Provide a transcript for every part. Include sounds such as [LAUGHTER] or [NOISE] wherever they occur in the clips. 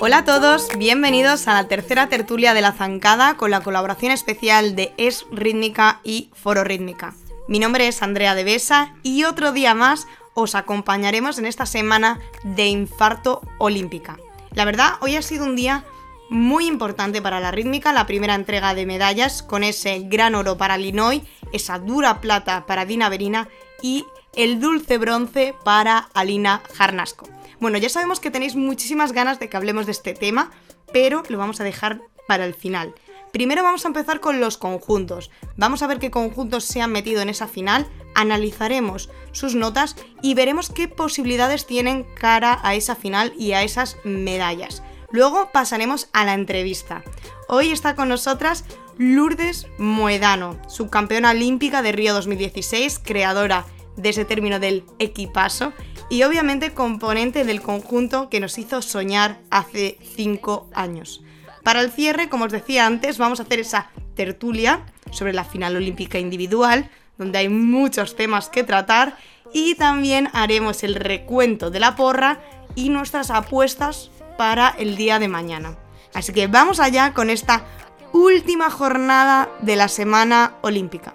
Hola a todos, bienvenidos a la tercera tertulia de la zancada con la colaboración especial de Es Rítmica y Foro Rítmica. Mi nombre es Andrea de Besa y otro día más os acompañaremos en esta semana de infarto olímpica. La verdad, hoy ha sido un día muy importante para la rítmica, la primera entrega de medallas con ese gran oro para Linoy, esa dura plata para Dina Verina y el dulce bronce para Alina Jarnasco. Bueno, ya sabemos que tenéis muchísimas ganas de que hablemos de este tema, pero lo vamos a dejar para el final. Primero vamos a empezar con los conjuntos. Vamos a ver qué conjuntos se han metido en esa final, analizaremos sus notas y veremos qué posibilidades tienen cara a esa final y a esas medallas. Luego pasaremos a la entrevista. Hoy está con nosotras Lourdes Moedano, subcampeona olímpica de Río 2016, creadora de ese término del equipazo y obviamente componente del conjunto que nos hizo soñar hace 5 años. Para el cierre, como os decía antes, vamos a hacer esa tertulia sobre la final olímpica individual, donde hay muchos temas que tratar, y también haremos el recuento de la porra y nuestras apuestas para el día de mañana. Así que vamos allá con esta última jornada de la semana olímpica.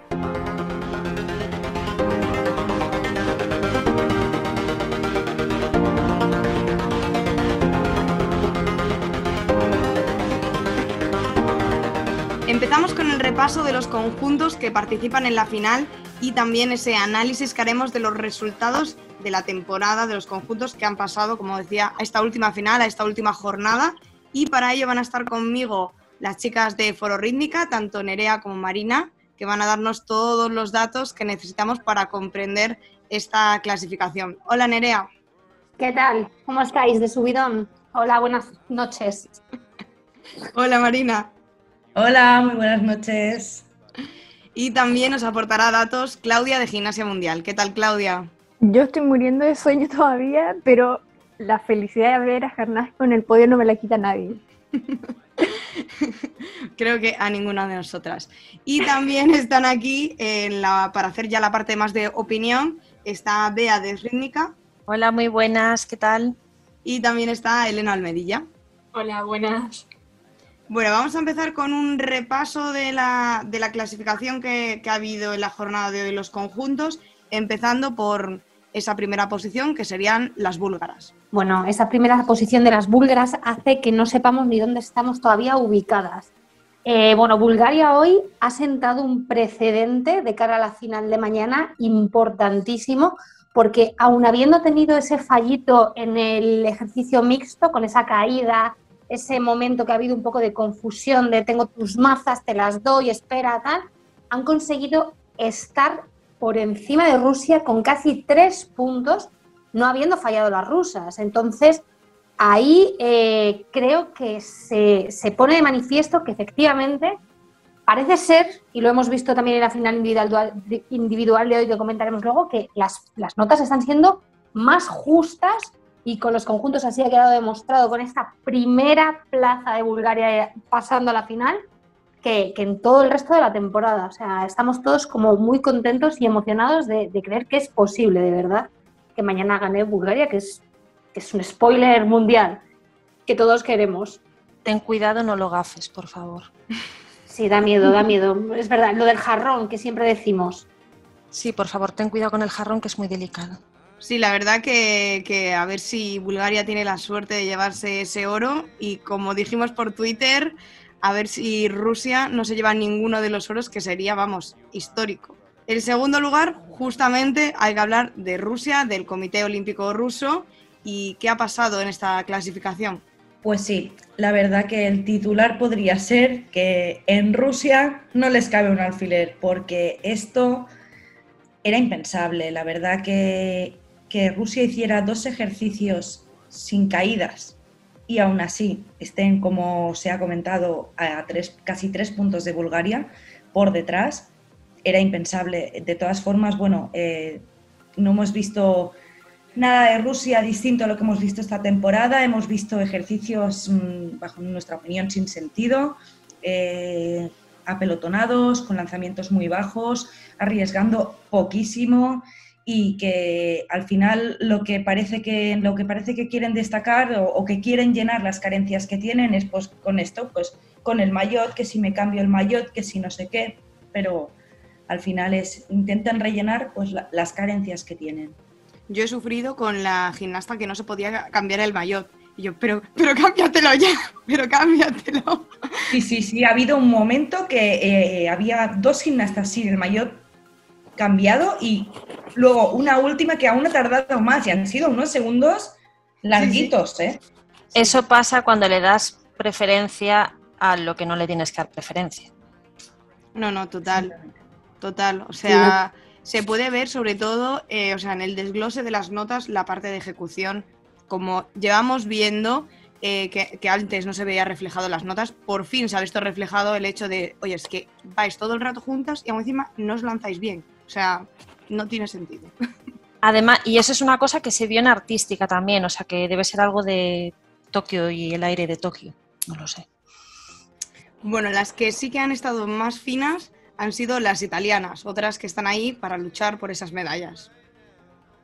Empezamos con el repaso de los conjuntos que participan en la final y también ese análisis que haremos de los resultados de la temporada de los conjuntos que han pasado, como decía, a esta última final, a esta última jornada. Y para ello van a estar conmigo las chicas de Foro Rítmica, tanto Nerea como Marina, que van a darnos todos los datos que necesitamos para comprender esta clasificación. Hola Nerea. ¿Qué tal? ¿Cómo estáis de subidón? Hola, buenas noches. Hola Marina. Hola, muy buenas noches. Y también nos aportará datos Claudia de Gimnasia Mundial. ¿Qué tal, Claudia? Yo estoy muriendo de sueño [LAUGHS] todavía, pero la felicidad de ver a Jarnasco en el podio no me la quita nadie. [LAUGHS] Creo que a ninguna de nosotras. Y también están aquí en la, para hacer ya la parte más de opinión. Está Bea de Rítmica. Hola, muy buenas, ¿qué tal? Y también está Elena Almedilla. Hola, buenas. Bueno, vamos a empezar con un repaso de la, clasificación que, ha habido en la jornada de hoy los conjuntos, empezando por esa primera posición que serían las búlgaras. Bueno, esa primera posición de las búlgaras hace que no sepamos ni dónde estamos todavía ubicadas. Eh, bueno, Bulgaria hoy ha sentado un precedente de cara a la final de mañana importantísimo, porque aun habiendo tenido ese fallito en el ejercicio mixto, con esa caída ese momento que ha habido un poco de confusión de tengo tus mazas, te las doy, espera, tal, han conseguido estar por encima de Rusia con casi tres puntos, no habiendo fallado las rusas. Entonces, ahí eh, creo que se, pone de manifiesto que efectivamente parece ser, y lo hemos visto también en la final individual, individual de hoy, que comentaremos luego, que las, las notas están siendo más justas y con los conjuntos así ha quedado demostrado con esta primera plaza de Bulgaria pasando a la final que, en todo el resto de la temporada. O sea, estamos todos como muy contentos y emocionados de, creer que es posible, de verdad, que mañana gane Bulgaria, que es, que es un spoiler mundial que todos queremos. Ten cuidado, no lo gafes, por favor. Sí, da miedo, da miedo. Es verdad, lo del jarrón que siempre decimos. Sí, por favor, ten cuidado con el jarrón que es muy delicado. Sí, la verdad que, a ver si Bulgaria tiene la suerte de llevarse ese oro y como dijimos por Twitter, a ver si Rusia no se lleva ninguno de los oros que sería, vamos, histórico. En segundo lugar, justamente hay que hablar de Rusia, del Comité Olímpico Ruso y qué ha pasado en esta clasificación. Pues sí, la verdad que el titular podría ser que en Rusia no les cabe un alfiler, porque esto era impensable. La verdad que que Rusia hiciera dos ejercicios sin caídas y aún así estén, como se ha comentado, a casi tres puntos de Bulgaria por detrás, era impensable. De todas formas, bueno, eh, no hemos visto nada de Rusia distinto a lo que hemos visto esta temporada. Hemos visto ejercicios, mm, bajo nuestra opinión, sin sentido. Eh, apelotonados, con lanzamientos muy bajos, arriesgando poquísimo y que al final lo que parece que, lo que, parece que quieren destacar o, que quieren llenar las carencias que tienen es pues con esto, pues con el maillot, que si me cambio el maillot, que si no sé qué, pero al final es intentan rellenar pues las carencias que tienen. Yo he sufrido con la gimnasta que no se podía cambiar el maillot. Y yo, pero, pero cámbiatelo ya, [LAUGHS] pero cámbiatelo. Sí, sí, sí, ha habido un momento que eh, había dos gimnastas sin el maillot cambiado y luego una última que aún ha tardado más y han sido unos segundos larguitos, ¿eh? Eso pasa cuando le das preferencia a lo que no le tienes que dar preferencia. No, no, total. Total. O sea, se puede ver sobre todo, eh, o sea, en el desglose de las notas, la parte de ejecución. Como llevamos viendo eh, que, que, antes no se veía reflejado en las notas, por fin se ha visto reflejado el hecho de, oye, es que vais todo el rato juntas y aún encima no os lanzáis bien. O sea, no tiene sentido. Además, y eso es una cosa que se vio en artística también, o sea, que debe ser algo de Tokio y el aire de Tokio, no lo sé. Bueno, las que sí que han estado más finas han sido las italianas, otras que están ahí para luchar por esas medallas.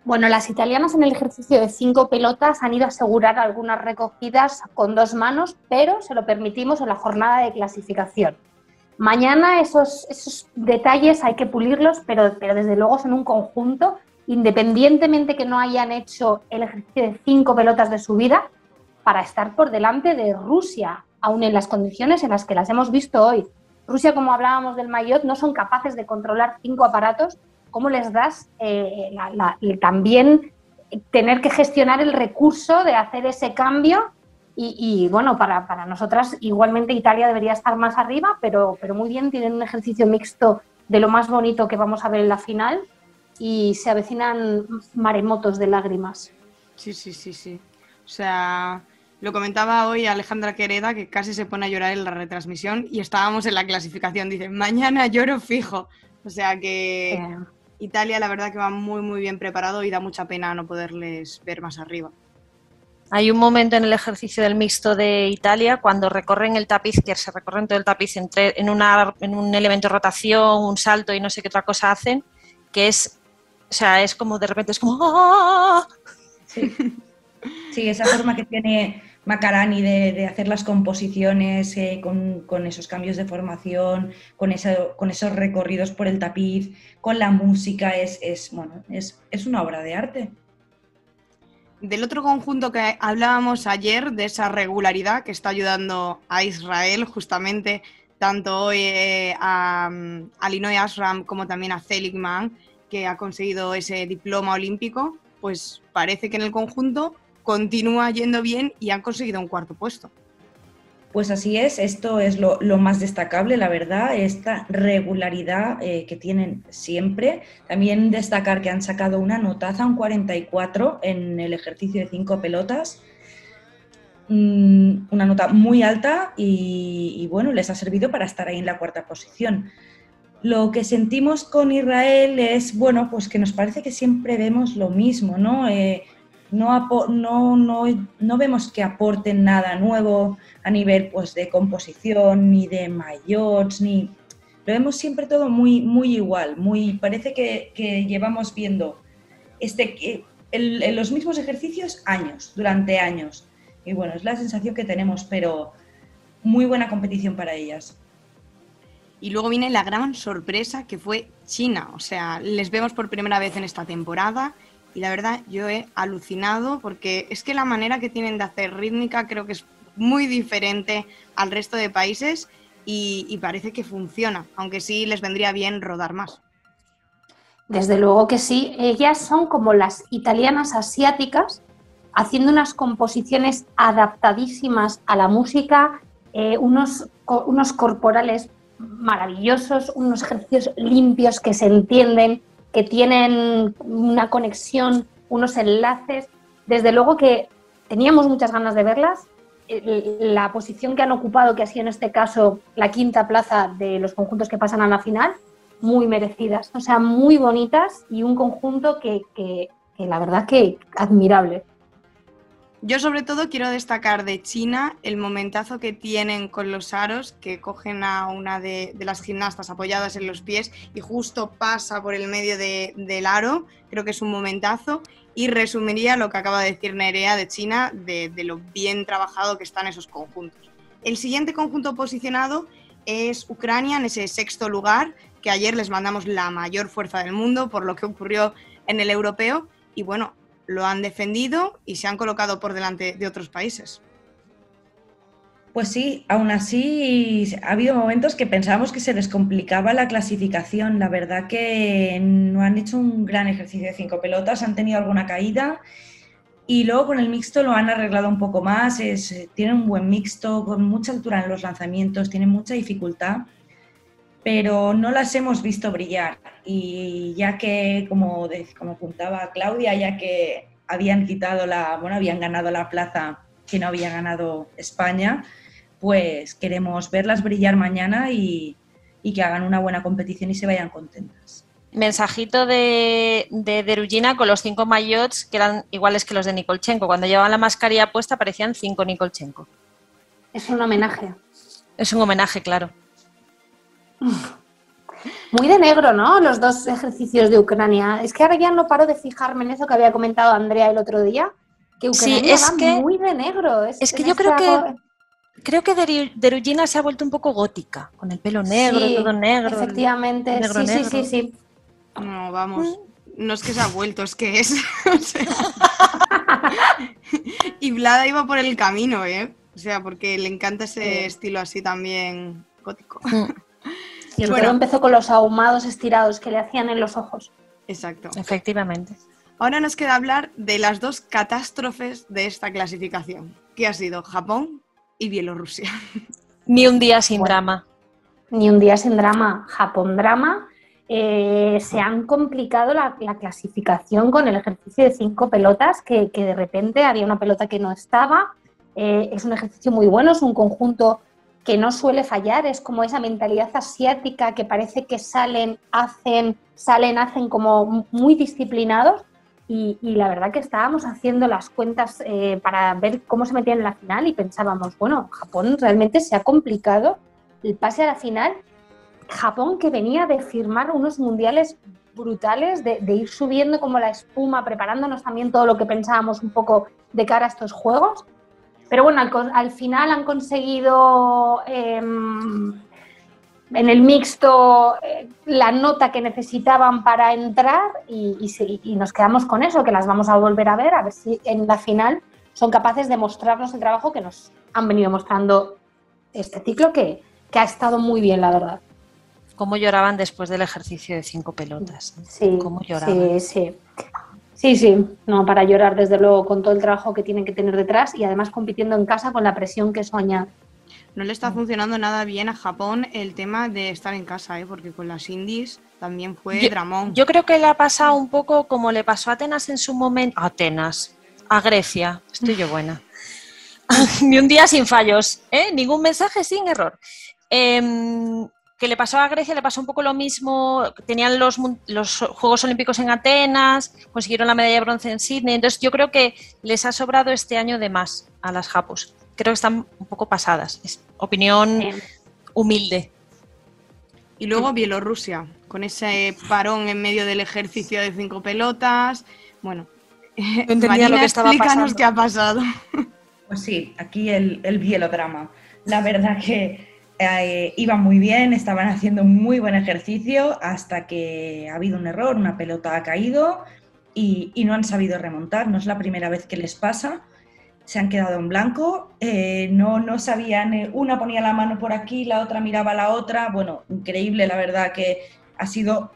Bueno, las italianas en el ejercicio de cinco pelotas han ido a asegurar algunas recogidas con dos manos, pero se lo permitimos en la jornada de clasificación. Mañana esos, esos detalles hay que pulirlos, pero, pero desde luego son un conjunto, independientemente que no hayan hecho el ejercicio de cinco pelotas de su vida, para estar por delante de Rusia, aún en las condiciones en las que las hemos visto hoy. Rusia, como hablábamos del Mayotte, no son capaces de controlar cinco aparatos. ¿Cómo les das eh, también tener que gestionar el recurso de hacer ese cambio y, bueno, para, para, nosotras igualmente Italia debería estar más arriba, pero, pero muy bien, tienen un ejercicio mixto de lo más bonito que vamos a ver en la final y se avecinan maremotos de lágrimas. Sí, sí, sí, sí. O sea, lo comentaba hoy Alejandra Quereda, que casi se pone a llorar en la retransmisión y estábamos en la clasificación. Dice, mañana lloro fijo. O sea que Italia la verdad que va muy, muy bien preparado y da mucha pena no poderles ver más arriba. Hay un momento en el ejercicio del mixto de Italia cuando recorren el tapiz, que se recorren todo el tapiz entre, en, en un elemento de rotación, un salto y no sé qué otra cosa hacen, que es, o sea, es como de repente es como... ¡ah! Sí. esa forma que tiene Macarani de, hacer las composiciones eh, con, esos cambios de formación, con, con esos recorridos por el tapiz, con la música, es, es, bueno, es, es una obra de arte del otro conjunto que hablábamos ayer, de esa regularidad que está ayudando a Israel, justamente tanto hoy eh, a, a Linoy Ashram como también a Seligman, que ha conseguido ese diploma olímpico, pues parece que en el conjunto continúa yendo bien y han conseguido un cuarto puesto. Pues así es, esto es lo, más destacable, la verdad, esta regularidad eh, que tienen siempre. También destacar que han sacado una notaza, un 44 en el ejercicio de cinco pelotas, mm, una nota muy alta y, bueno, les ha servido para estar ahí en la cuarta posición. Lo que sentimos con Israel es, bueno, pues que nos parece que siempre vemos lo mismo, ¿no? Eh, no, no, no, vemos que aporten nada nuevo a nivel pues, de composición, ni de mayots, ni... Lo vemos siempre todo muy, muy igual, muy, parece que, llevamos viendo este, el, los mismos ejercicios años, durante años. Y bueno, es la sensación que tenemos, pero muy buena competición para ellas. Y luego viene la gran sorpresa que fue China. O sea, les vemos por primera vez en esta temporada y la verdad yo he alucinado porque es que la manera que tienen de hacer rítmica creo que es muy diferente al resto de países y, parece que funciona, aunque sí les vendría bien rodar más. Desde luego que sí, ellas son como las italianas asiáticas, haciendo unas composiciones adaptadísimas a la música, eh, unos, unos corporales maravillosos, unos ejercicios limpios que se entienden, que tienen una conexión, unos enlaces. Desde luego que teníamos muchas ganas de verlas. La posición que han ocupado, que ha sido en este caso la quinta plaza de los conjuntos que pasan a la final, muy merecidas, o sea, muy bonitas y un conjunto que, la verdad que admirable. Yo sobre todo quiero destacar de China el momentazo que tienen con los aros, que cogen a una de, las gimnastas apoyadas en los pies y justo pasa por el medio de- del aro, creo que es un momentazo, y resumiría lo que acaba de decir Nerea de China, de, de lo bien trabajado que están esos conjuntos. El siguiente conjunto posicionado es Ucrania en ese sexto lugar, que ayer les mandamos la mayor fuerza del mundo por lo que ocurrió en el europeo, y bueno, lo han defendido y se han colocado por delante de otros países. Pues sí, aún así ha habido momentos que pensábamos que se les complicaba la clasificación. La verdad que no han hecho un gran ejercicio de cinco pelotas, han tenido alguna caída y luego con el mixto lo han arreglado un poco más. Tienen un buen mixto, con mucha altura en los lanzamientos, tienen mucha dificultad, pero no las hemos visto brillar. Y ya que, como, de- como apuntaba Claudia, ya que habían quitado la, bueno, habían ganado la plaza que no había ganado España, pues queremos verlas brillar mañana y, y que hagan una buena competición y se vayan contentas. Mensajito de, de Derugina con los cinco maillots que eran iguales que los de Nikolchenko. Cuando llevaban la mascarilla puesta parecían cinco Nikolchenko. Es un homenaje. Es un homenaje, claro. Muy de negro, ¿no? Los dos ejercicios de Ucrania. Es que ahora ya no paro de fijarme en eso que había comentado Andrea el otro día, que Sí, Ucrania es va que- muy de negro. es que yo creo que Creo que Deru- Derugina se ha vuelto un poco gótica, con el pelo negro, Sí, todo negro. Efectivamente, negro, sí, negro. sí, sí, sí. No, vamos. No es que se ha vuelto, es que es. [LAUGHS] o sea. [LAUGHS] y Vlada iba por el camino, ¿eh? O sea, porque le encanta ese Sí. estilo así también gótico. Y Bueno. todo empezó con los ahumados estirados que le hacían en los ojos. Exacto. Efectivamente. Ahora nos queda hablar de las dos catástrofes de esta clasificación, que ha sido Japón y Bielorrusia. [LAUGHS] Ni un día sin Bueno. drama. Ni un día sin drama, Japón drama. Eh, se han complicado la, la clasificación con el ejercicio de cinco pelotas, que, que de repente había una pelota que no estaba. Eh, es un ejercicio muy bueno, es un conjunto que no suele fallar, es como esa mentalidad asiática que parece que salen, hacen, salen, hacen como muy disciplinados. Y, y la verdad que estábamos haciendo las cuentas eh, para ver cómo se metían en la final y pensábamos, bueno, Japón realmente se ha complicado el pase a la final. Japón que venía de firmar unos mundiales brutales, de, de ir subiendo como la espuma, preparándonos también todo lo que pensábamos un poco de cara a estos juegos. Pero bueno, al, final han conseguido em, en el mixto eh, la nota que necesitaban para entrar y, y nos quedamos con eso, que las vamos a volver a ver, a ver si en la final son capaces de mostrarnos el trabajo que nos han venido mostrando este ciclo, que, que ha estado muy bien, la verdad. Cómo lloraban después del ejercicio de cinco pelotas. Sí, Cómo lloraban. sí, sí. Sí, sí, no, para llorar desde luego con todo el trabajo que tienen que tener detrás y además compitiendo en casa con la presión que eso añade. No le está funcionando nada bien a Japón el tema de estar en casa, ¿eh? porque con las indies también fue dramón. Yo creo que le ha pasado un poco como le pasó a Atenas en su momento. A Atenas, a Grecia, estoy yo buena. [LAUGHS] Ni un día sin fallos, ¿eh? ningún mensaje sin error. Em, que le pasó a Grecia, le pasó un poco lo mismo. Tenían los, los Juegos Olímpicos en Atenas, consiguieron la medalla de bronce en Sydney. Entonces, yo creo que les ha sobrado este año de más a las Japos. Creo que están un poco pasadas. Es opinión humilde. Y luego Bielorrusia, con ese parón en medio del ejercicio de cinco pelotas. Bueno, entendía lo que estaba explícanos pasando. qué ha pasado. Pues sí, aquí el, el bielodrama. La verdad que eh, iban muy bien, estaban haciendo muy buen ejercicio hasta que ha habido un error, una pelota ha caído y, y no han sabido remontar. No es la primera vez que les pasa. Se han quedado en blanco, eh, no, no sabían, eh, una ponía la mano por aquí, la otra miraba a la otra. Bueno, increíble, la verdad que ha sido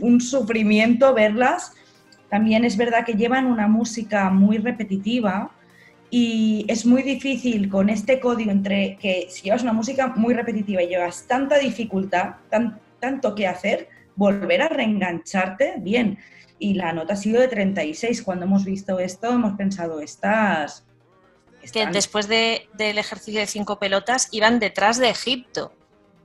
un sufrimiento verlas. También es verdad que llevan una música muy repetitiva y es muy difícil con este código entre que si llevas una música muy repetitiva y llevas tanta dificultad, tan- tanto que hacer, volver a reengancharte bien. Y la nota ha sido de 36. Cuando hemos visto esto, hemos pensado, estas... que después de- del ejercicio de cinco pelotas iban detrás de Egipto.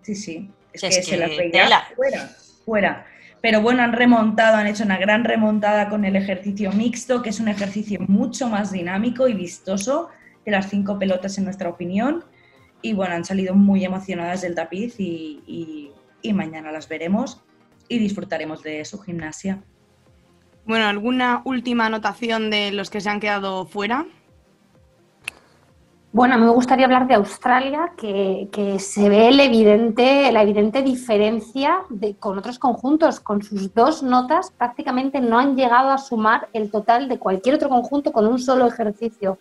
Sí, sí. Es Que que, es se que las veía fuera, fuera. Pero bueno, han remontado, han hecho una gran remontada con el ejercicio mixto, que es un ejercicio mucho más dinámico y vistoso que las cinco pelotas en nuestra opinión. Y bueno, han salido muy emocionadas del tapiz y, mañana las veremos y disfrutaremos de su gimnasia. Bueno, ¿alguna última anotación de los que se han quedado fuera? Bueno, a mí me gustaría hablar de Australia, que, se ve el evidente, la evidente diferencia de, con otros conjuntos. Con sus dos notas prácticamente no han llegado a sumar el total de cualquier otro conjunto con un solo ejercicio.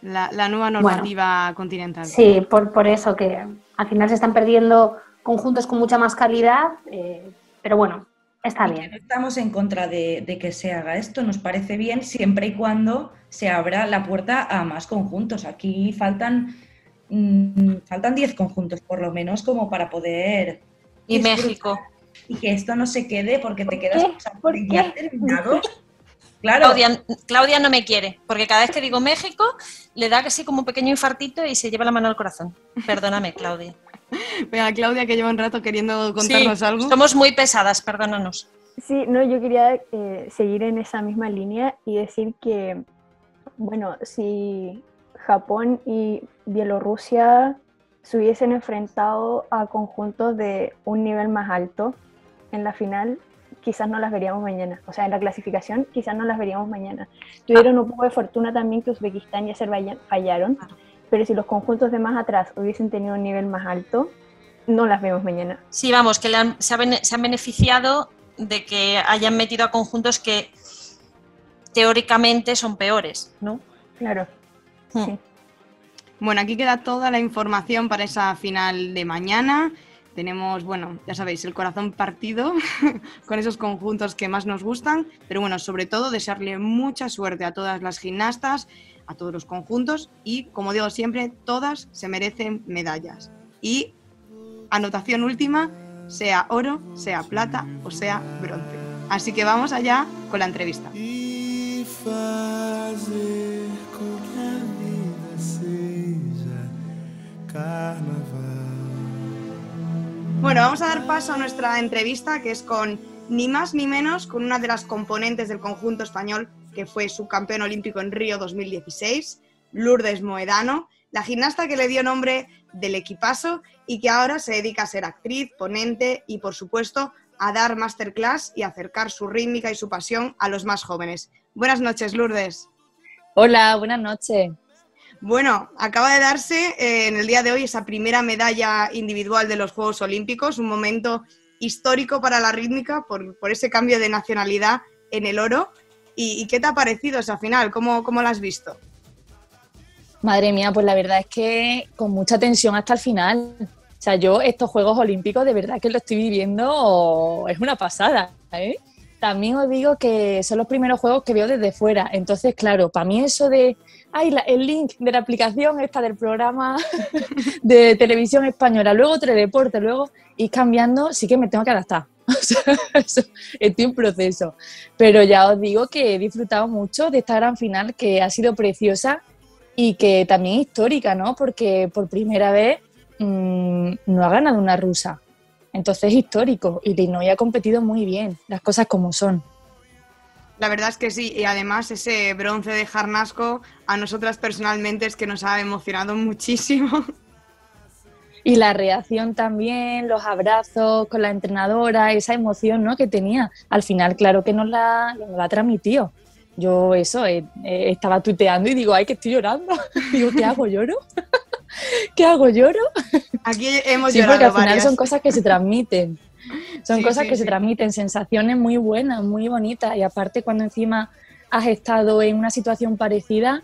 La, nueva normativa continental. Sí, por, por, eso que al final se están perdiendo conjuntos con mucha más calidad, eh, pero bueno, Está bien. no estamos en contra de, que se haga esto, nos parece bien siempre y cuando se abra la puerta a más conjuntos. Aquí faltan mm, faltan 10 conjuntos por lo menos como para poder... Y México. Y que esto no se quede porque te quedas ¿Por ya terminado. [LAUGHS] Claro. Claudia, no me quiere, porque cada vez que digo México le da casi como un pequeño infartito y se lleva la mano al corazón. Perdóname, Claudia. [LAUGHS] Venga, Claudia, que lleva un rato queriendo contarnos algo. Somos muy pesadas, perdónanos. Sí, no, yo quería eh, seguir en esa misma línea y decir que, bueno, si Japón y Bielorrusia se hubiesen enfrentado a conjuntos de un nivel más alto en la final, quizás no las veríamos mañana. O sea, en la clasificación quizás no las veríamos mañana. Tuvieron un poco de fortuna también que Uzbekistán y Azerbaiyán fallaron pero si los conjuntos de más atrás hubiesen tenido un nivel más alto, no las vemos mañana. Sí, vamos, que se, han, beneficiado de que hayan metido a conjuntos que teóricamente son peores, ¿no? Claro. Hmm. Sí. Bueno, aquí queda toda la información para esa final de mañana. Tenemos, bueno, ya sabéis, el corazón partido [LAUGHS] con esos conjuntos que más nos gustan, pero bueno, sobre todo desearle mucha suerte a todas las gimnastas, a todos los conjuntos y, como digo siempre, todas se merecen medallas. Y anotación última, sea oro, sea plata o sea bronce. Así que vamos allá con la entrevista. Bueno, vamos a dar paso a nuestra entrevista que es con ni más ni menos con una de las componentes del conjunto español que fue subcampeón olímpico en Río 2016, Lourdes Moedano, la gimnasta que le dio nombre del equipazo y que ahora se dedica a ser actriz, ponente y, por supuesto, a dar masterclass y acercar su rítmica y su pasión a los más jóvenes. Buenas noches, Lourdes. Hola, buenas noches. Bueno, acaba de darse eh, en el día de hoy esa primera medalla individual de los Juegos Olímpicos, un momento histórico para la rítmica por, ese cambio de nacionalidad en el oro. ¿Y, qué te ha parecido esa final? ¿Cómo, ¿Cómo la has visto? Madre mía, pues la verdad es que con mucha tensión hasta el final. O sea, yo estos Juegos Olímpicos de verdad que lo estoy viviendo, es una pasada. ¿eh? También os digo que son los primeros juegos que veo desde fuera. Entonces, claro, para mí eso de, ay, el link de la aplicación esta del programa de televisión española, luego teledeporte, luego ir cambiando, sí que me tengo que adaptar. [LAUGHS] estoy en proceso. Pero ya os digo que he disfrutado mucho de esta gran final que ha sido preciosa y que también histórica, ¿no? Porque por primera vez mm, no ha ganado una rusa. Entonces es histórico y Linoy ha competido muy bien, las cosas como son. La verdad es que sí, y además ese bronce de Jarnasco a nosotras personalmente es que nos ha emocionado muchísimo. y la reacción también, los abrazos con la entrenadora, esa emoción ¿no? que tenía. Al final, claro que nos la, nos la transmitió. Yo eso, eh, eh, estaba tuiteando y digo, ay, que estoy llorando. [LAUGHS] digo, ¿qué hago? ¿Lloro? [LAUGHS] ¿Qué hago? ¿Lloro? Aquí hemos sí, llorado porque al final son cosas que se transmiten. Son cosas que se transmiten, sensaciones muy buenas, muy bonitas. Y aparte, cuando encima has estado en una situación parecida,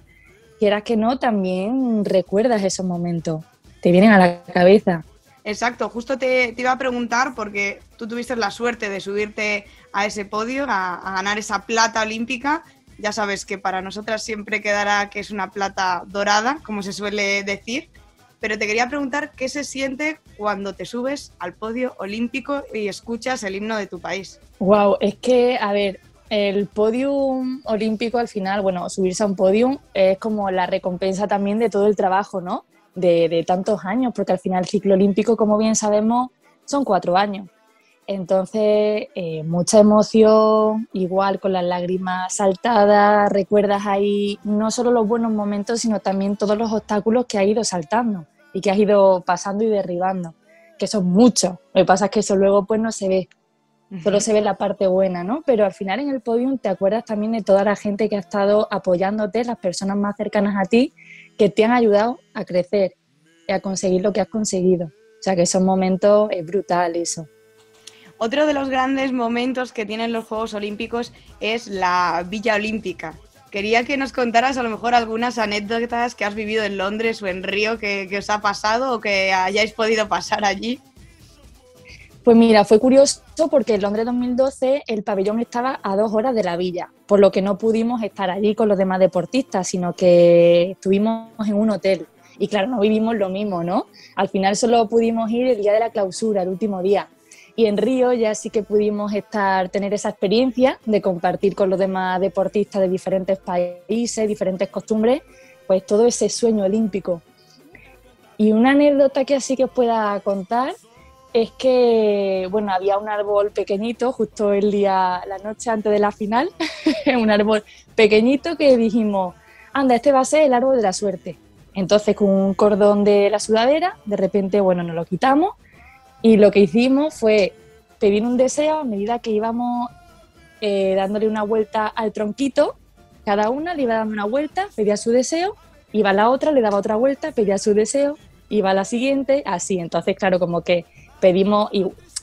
quieras que no, también recuerdas esos momentos te vienen a la cabeza. Exacto, justo te, iba a preguntar porque tú tuviste la suerte de subirte a ese podio, a, ganar esa plata olímpica. Ya sabes que para nosotras siempre quedará que es una plata dorada, como se suele decir. Pero te quería preguntar qué se siente cuando te subes al podio olímpico y escuchas el himno de tu país. Wow, es que, a ver, el podium olímpico al final, bueno, subirse a un podium es como la recompensa también de todo el trabajo, ¿no? de, tantos años, porque al final el ciclo olímpico, como bien sabemos, son cuatro años. Entonces, eh, mucha emoción, igual con las lágrimas saltadas, recuerdas ahí no solo los buenos momentos, sino también todos los obstáculos que has ido saltando y que has ido pasando y derribando, que son muchos. Lo que pasa es que eso luego pues no se ve, solo se ve la parte buena, ¿no? Pero al final en el podium te acuerdas también de toda la gente que ha estado apoyándote, las personas más cercanas a ti, que te han ayudado a crecer y a conseguir lo que has conseguido. O sea que esos momentos es brutal eso. Otro de los grandes momentos que tienen los Juegos Olímpicos es la Villa Olímpica. Quería que nos contaras a lo mejor algunas anécdotas que has vivido en Londres o en Río que, os ha pasado o que hayáis podido pasar allí. Pues mira, fue curioso porque en Londres 2012 el pabellón estaba a dos horas de la villa, por lo que no pudimos estar allí con los demás deportistas, sino que estuvimos en un hotel. Y claro, no vivimos lo mismo, ¿no? Al final solo pudimos ir el día de la clausura, el último día. Y en Río ya sí que pudimos estar, tener esa experiencia de compartir con los demás deportistas de diferentes países, diferentes costumbres, pues todo ese sueño olímpico. Y una anécdota que así que os pueda contar es que, bueno, había un árbol pequeñito justo el día, la noche antes de la final, [LAUGHS] un árbol pequeñito que dijimos, anda, este va a ser el árbol de la suerte. Entonces, con un cordón de la sudadera, de repente, bueno, nos lo quitamos y lo que hicimos fue pedir un deseo a medida que íbamos eh, dándole una vuelta al tronquito. Cada una le iba dando una vuelta, pedía su deseo, iba la otra, le daba otra vuelta, pedía su deseo, iba la siguiente, así. Entonces, claro, como que pedimos,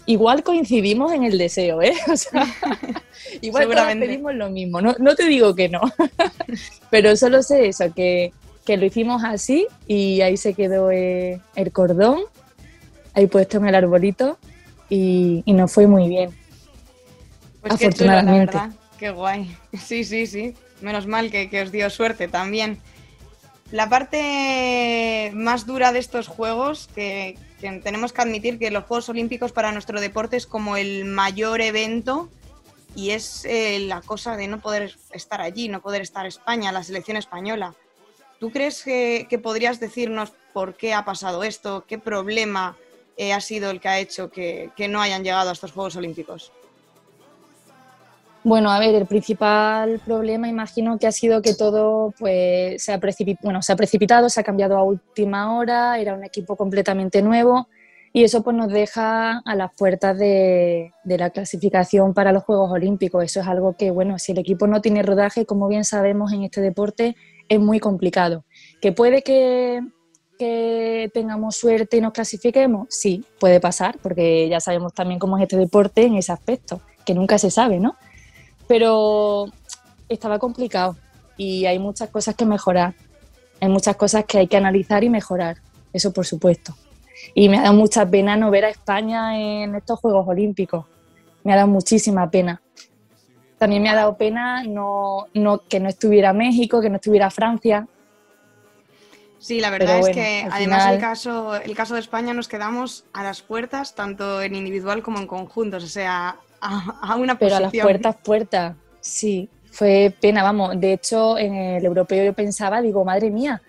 igual coincidimos en el deseo, ¿eh? [LAUGHS] O sea, [LAUGHS] igual pedimos lo mismo, no, no, te digo que no, [LAUGHS] pero solo sé eso, que, que, lo hicimos así y ahí se quedó eh, el cordón ahí puesto en el arbolito y, y nos fue muy bien. Pues afortunadamente. Qué, qué guay. [LAUGHS] Sí, sí, sí. Menos mal que, que os dio suerte también. La parte más dura de estos juegos, que, que, tenemos que admitir que los Juegos Olímpicos para nuestro deporte es como el mayor evento y es eh, la cosa de no poder estar allí, no poder estar España, la selección española. ¿Tú crees que, que podrías decirnos por qué ha pasado esto? ¿Qué problema eh, ha sido el que ha hecho que, no hayan llegado a estos Juegos Olímpicos? Bueno, a ver, el principal problema imagino que ha sido que todo pues, se, ha bueno, se ha precipitado, se ha cambiado a última hora, era un equipo completamente nuevo y eso pues, nos deja a las puertas de, de, la clasificación para los Juegos Olímpicos. Eso es algo que, bueno, si el equipo no tiene rodaje, como bien sabemos en este deporte, es muy complicado. Que puede que que tengamos suerte y nos clasifiquemos? Sí, puede pasar, porque ya sabemos también cómo es este deporte en ese aspecto, que nunca se sabe, ¿no? Pero estaba complicado y hay muchas cosas que mejorar, hay muchas cosas que hay que analizar y mejorar, eso por supuesto. Y me ha dado mucha pena no ver a España en estos Juegos Olímpicos, me ha dado muchísima pena. También me ha dado pena no, no, que no estuviera México, que no estuviera Francia, Sí, la verdad es que además el, caso, el caso de España nos quedamos a las puertas, tanto en individual como en conjuntos, o sea, a, una Pero a las puertas, puertas, sí, fue pena, vamos. De hecho, en el europeo yo pensaba, digo, madre mía,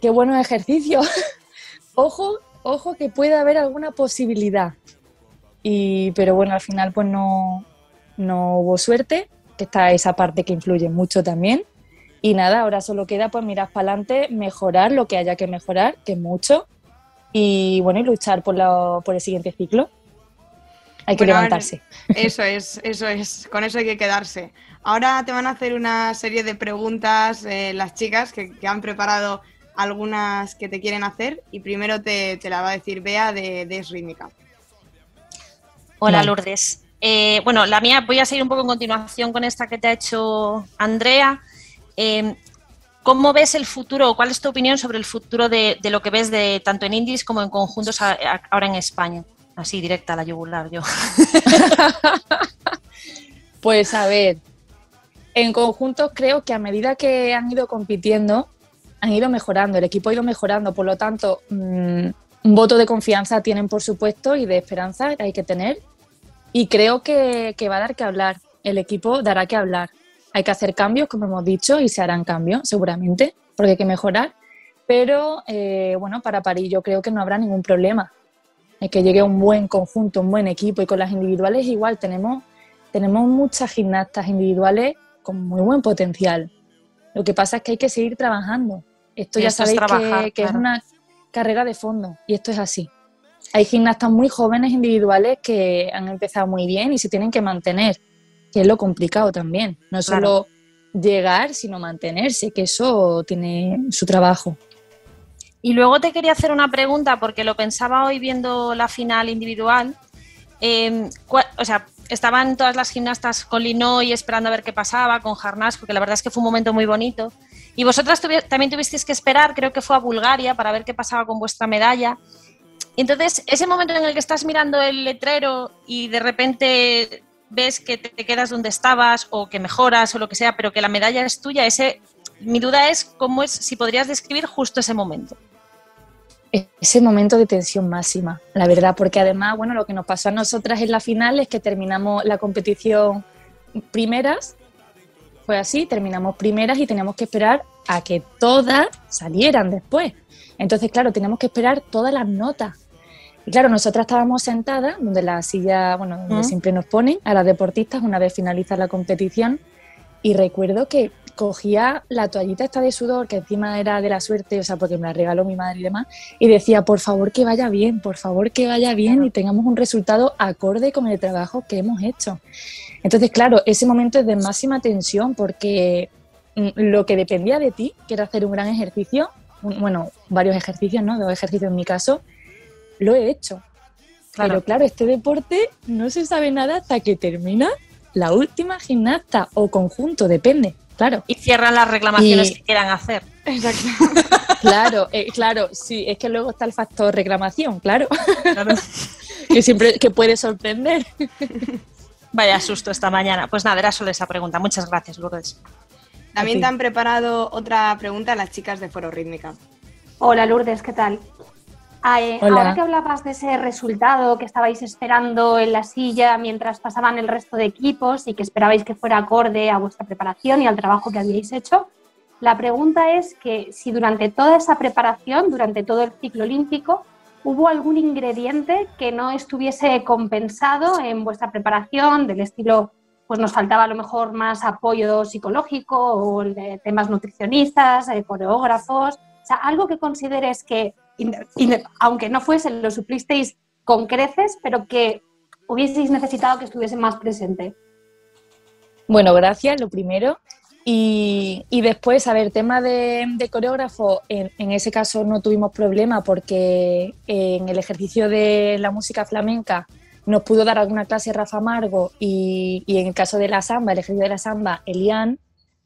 qué buenos ejercicios. [LAUGHS] ojo, ojo que puede haber alguna posibilidad. Y, pero bueno, al final pues no, no hubo suerte, que está esa parte que influye mucho también. Y nada, ahora solo queda pues mirar para adelante, mejorar lo que haya que mejorar, que es mucho, y bueno, y luchar por, por el siguiente ciclo. Hay que levantarse. [LAUGHS] eso es, eso es, con eso hay que quedarse. Ahora te van a hacer una serie de preguntas eh, las chicas que, han preparado algunas que te quieren hacer y primero te, la va a decir Bea de, de Rítmica. Hola Lourdes. Eh, bueno, la mía voy a seguir un poco en continuación con esta que te ha hecho Andrea. Em, ¿Cómo ves el futuro? ¿Cuál es tu opinión sobre el futuro de, lo que ves de tanto en indies como en conjuntos ahora en España? Así, directa a la yugular yo. [LAUGHS] pues a ver, en conjuntos creo que a medida que han ido compitiendo, han ido mejorando, el equipo ha ido mejorando, por lo tanto, mm, un voto de confianza tienen por supuesto y de esperanza hay que tener. Y creo que va a dar que hablar, el equipo dará que hablar hay que hacer cambios, como hemos dicho, y se harán cambios seguramente, porque hay que mejorar. Pero eh, bueno, para París yo creo que no habrá ningún problema. el que llegue un buen conjunto, un buen equipo. Y con las individuales igual tenemos, tenemos muchas gimnastas individuales con muy buen potencial. Lo que pasa es que hay que seguir trabajando. Esto ya sabéis que, es una carrera de fondo y esto es así. Hay gimnastas muy jóvenes individuales que han empezado muy bien y se tienen que mantener, que es lo complicado también. No solo llegar, sino mantenerse, que eso tiene su trabajo. Y luego te quería hacer una pregunta, porque lo pensaba hoy viendo la final individual. Em, o sea, estaban todas las gimnastas con Linoy esperando a ver qué pasaba, con Jarnas, porque la verdad es que fue un momento muy bonito. Y vosotras también tuvisteis que esperar, creo que fue a Bulgaria, para ver qué pasaba con vuestra medalla. Entonces, ese momento en el que estás mirando el letrero y de repente ves que te quedas donde estabas o que mejoras o lo que sea, pero que la medalla es tuya, ese, mi duda es cómo es, si podrías describir justo ese momento ese momento de tensión máxima, la verdad, porque además, bueno, lo que nos pasó a nosotras en la final es que terminamos la competición primeras, fue así, terminamos primeras y teníamos que esperar a que todas salieran después. Entonces, claro, teníamos que esperar todas las notas. Y claro, nosotras estábamos sentadas, donde la silla, bueno, donde siempre nos ponen a las deportistas una vez finaliza la competición, y recuerdo que cogía la toallita esta de sudor, que encima era de la suerte, o sea, porque me la regaló mi madre y demás, y decía, por favor que vaya bien, por favor que vaya bien y tengamos un resultado acorde con el trabajo que hemos hecho. Entonces, claro, ese momento es de máxima tensión porque mm, lo que dependía de ti, que era hacer un gran ejercicio, bueno, varios ejercicios, ¿no? Dos ejercicios en mi caso, lo he hecho. Pero claro, este deporte no se sabe nada hasta que termina la última gimnasta o conjunto, depende. Claro. Y cierran las reclamaciones que quieran hacer. Exacto. [LAUGHS] claro, eh, claro, sí, es que luego está el factor reclamación, claro. [LAUGHS] que siempre que puede sorprender. Vaya susto esta mañana. Pues nada, era solo esa pregunta. Muchas gracias, Lourdes. También te han preparado otra pregunta las chicas de Foro Rítmica. Hola Lourdes, ¿qué tal? Ah, eh, ahora que hablabas de ese resultado que estabais esperando en la silla mientras pasaban el resto de equipos y que esperabais que fuera acorde a vuestra preparación y al trabajo que habíais hecho, la pregunta es que si durante toda esa preparación, durante todo el ciclo olímpico, hubo algún ingrediente que no estuviese compensado en vuestra preparación, del estilo, pues nos faltaba a lo mejor más apoyo psicológico o temas nutricionistas, coreógrafos, o sea, algo que consideres que aunque no fuese, lo suplisteis con creces, pero que hubieseis necesitado que estuviese más presente. Bueno, gracias, lo primero. Y, después, a ver, tema de, coreógrafo, en, ese caso no tuvimos problema porque en el ejercicio de la música flamenca nos pudo dar alguna clase Rafa Margo y, en el caso de la samba, el ejercicio de la samba, Elian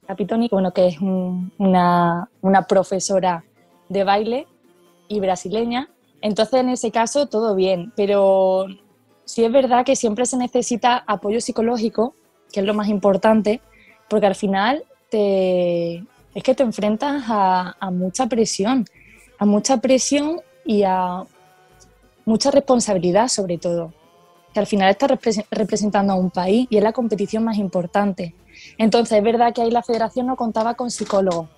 Capitoni, bueno, que es una, una profesora de baile y brasileña. Entonces, en ese caso, todo bien, pero sí es verdad que siempre se necesita apoyo psicológico, que es lo más importante, porque al final te, es que te enfrentas a, mucha presión, a mucha presión y a mucha responsabilidad sobre todo, que al final estás representando a un país y es la competición más importante. Entonces es verdad que ahí la federación no contaba con psicólogos,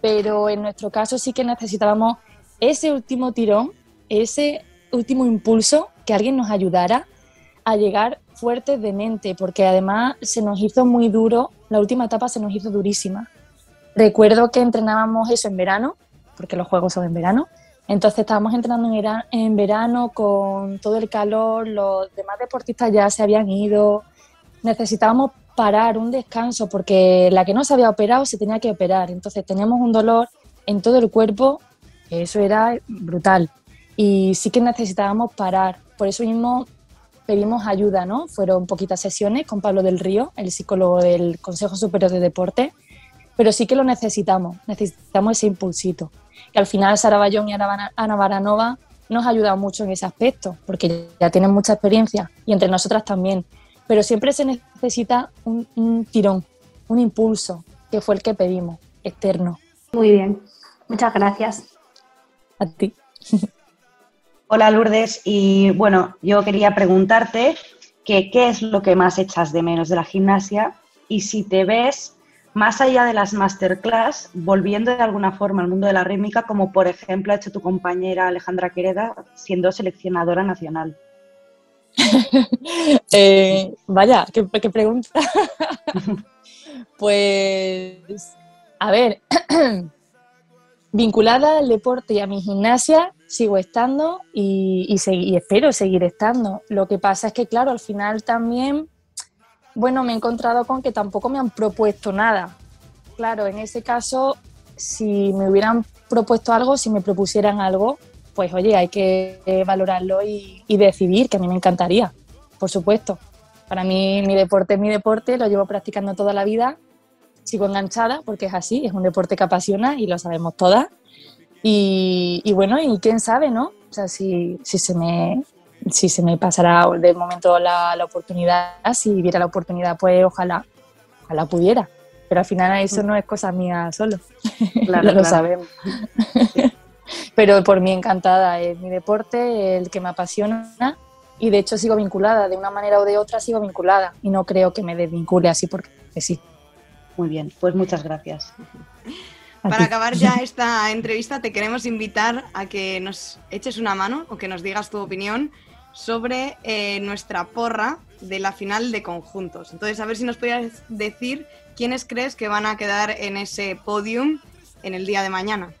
pero en nuestro caso sí que necesitábamos ese último tirón, ese último impulso, que alguien nos ayudara a llegar fuertes de mente, porque además se nos hizo muy duro, la última etapa se nos hizo durísima. Recuerdo que entrenábamos eso en verano, porque los juegos son en verano, entonces estábamos entrenando en verano con todo el calor, los demás deportistas ya se habían ido, necesitábamos parar, un descanso, porque la que no se había operado se tenía que operar, entonces teníamos un dolor en todo el cuerpo eso era brutal. Y sí que necesitábamos parar. Por eso mismo pedimos ayuda, ¿no? Fueron poquitas sesiones con Pablo del Río, el psicólogo del Consejo Superior de Deporte, pero sí que lo necesitamos, necesitamos ese impulsito. Y al final Sara Bayón y Ana Baranova nos ayudado mucho en ese aspecto, porque ya tienen mucha experiencia y entre nosotras también. Pero siempre se necesita un, un tirón, un impulso, que fue el que pedimos, externo. Muy bien, muchas gracias ti. Hola Lourdes, y bueno, yo quería preguntarte que, qué es lo que más echas de menos de la gimnasia y si te ves más allá de las masterclass, volviendo de alguna forma al mundo de la rítmica, como por ejemplo ha hecho tu compañera Alejandra Quereda, siendo seleccionadora nacional. [LAUGHS] Eh, vaya, qué, qué pregunta. [LAUGHS] pues, a ver, [CLEARS THROAT] vinculada al deporte y a mi gimnasia, sigo estando y, espero seguir estando. Lo que pasa es que, claro, al final también, bueno, me he encontrado con que tampoco me han propuesto nada. Claro, en ese caso, si me hubieran propuesto algo, si me propusieran algo, pues oye, hay que valorarlo y, y decidir, que a mí me encantaría, por supuesto. Para mí mi deporte es mi deporte, lo llevo practicando toda la vida, sigo enganchada porque es así, es un deporte que apasiona y lo sabemos todas. Y, bueno, y quién sabe, ¿no? O sea, si, si, se, me, si se me pasará de momento la, la, oportunidad, si viera la oportunidad, pues ojalá, ojalá pudiera. Pero al final eso no es cosa mía solo, [LAUGHS] claro, lo sabemos. [LAUGHS] Pero por mí encantada, es mi deporte, el que me apasiona y de hecho sigo vinculada, de una manera o de otra sigo vinculada y no creo que me desvincule así porque sí. Muy bien, pues muchas gracias. Para acabar ya esta entrevista, te queremos invitar a que nos eches una mano o que nos digas tu opinión sobre eh, nuestra porra de la final de conjuntos. Entonces, a ver si nos podías decir quiénes crees que van a quedar en ese podium en el día de mañana.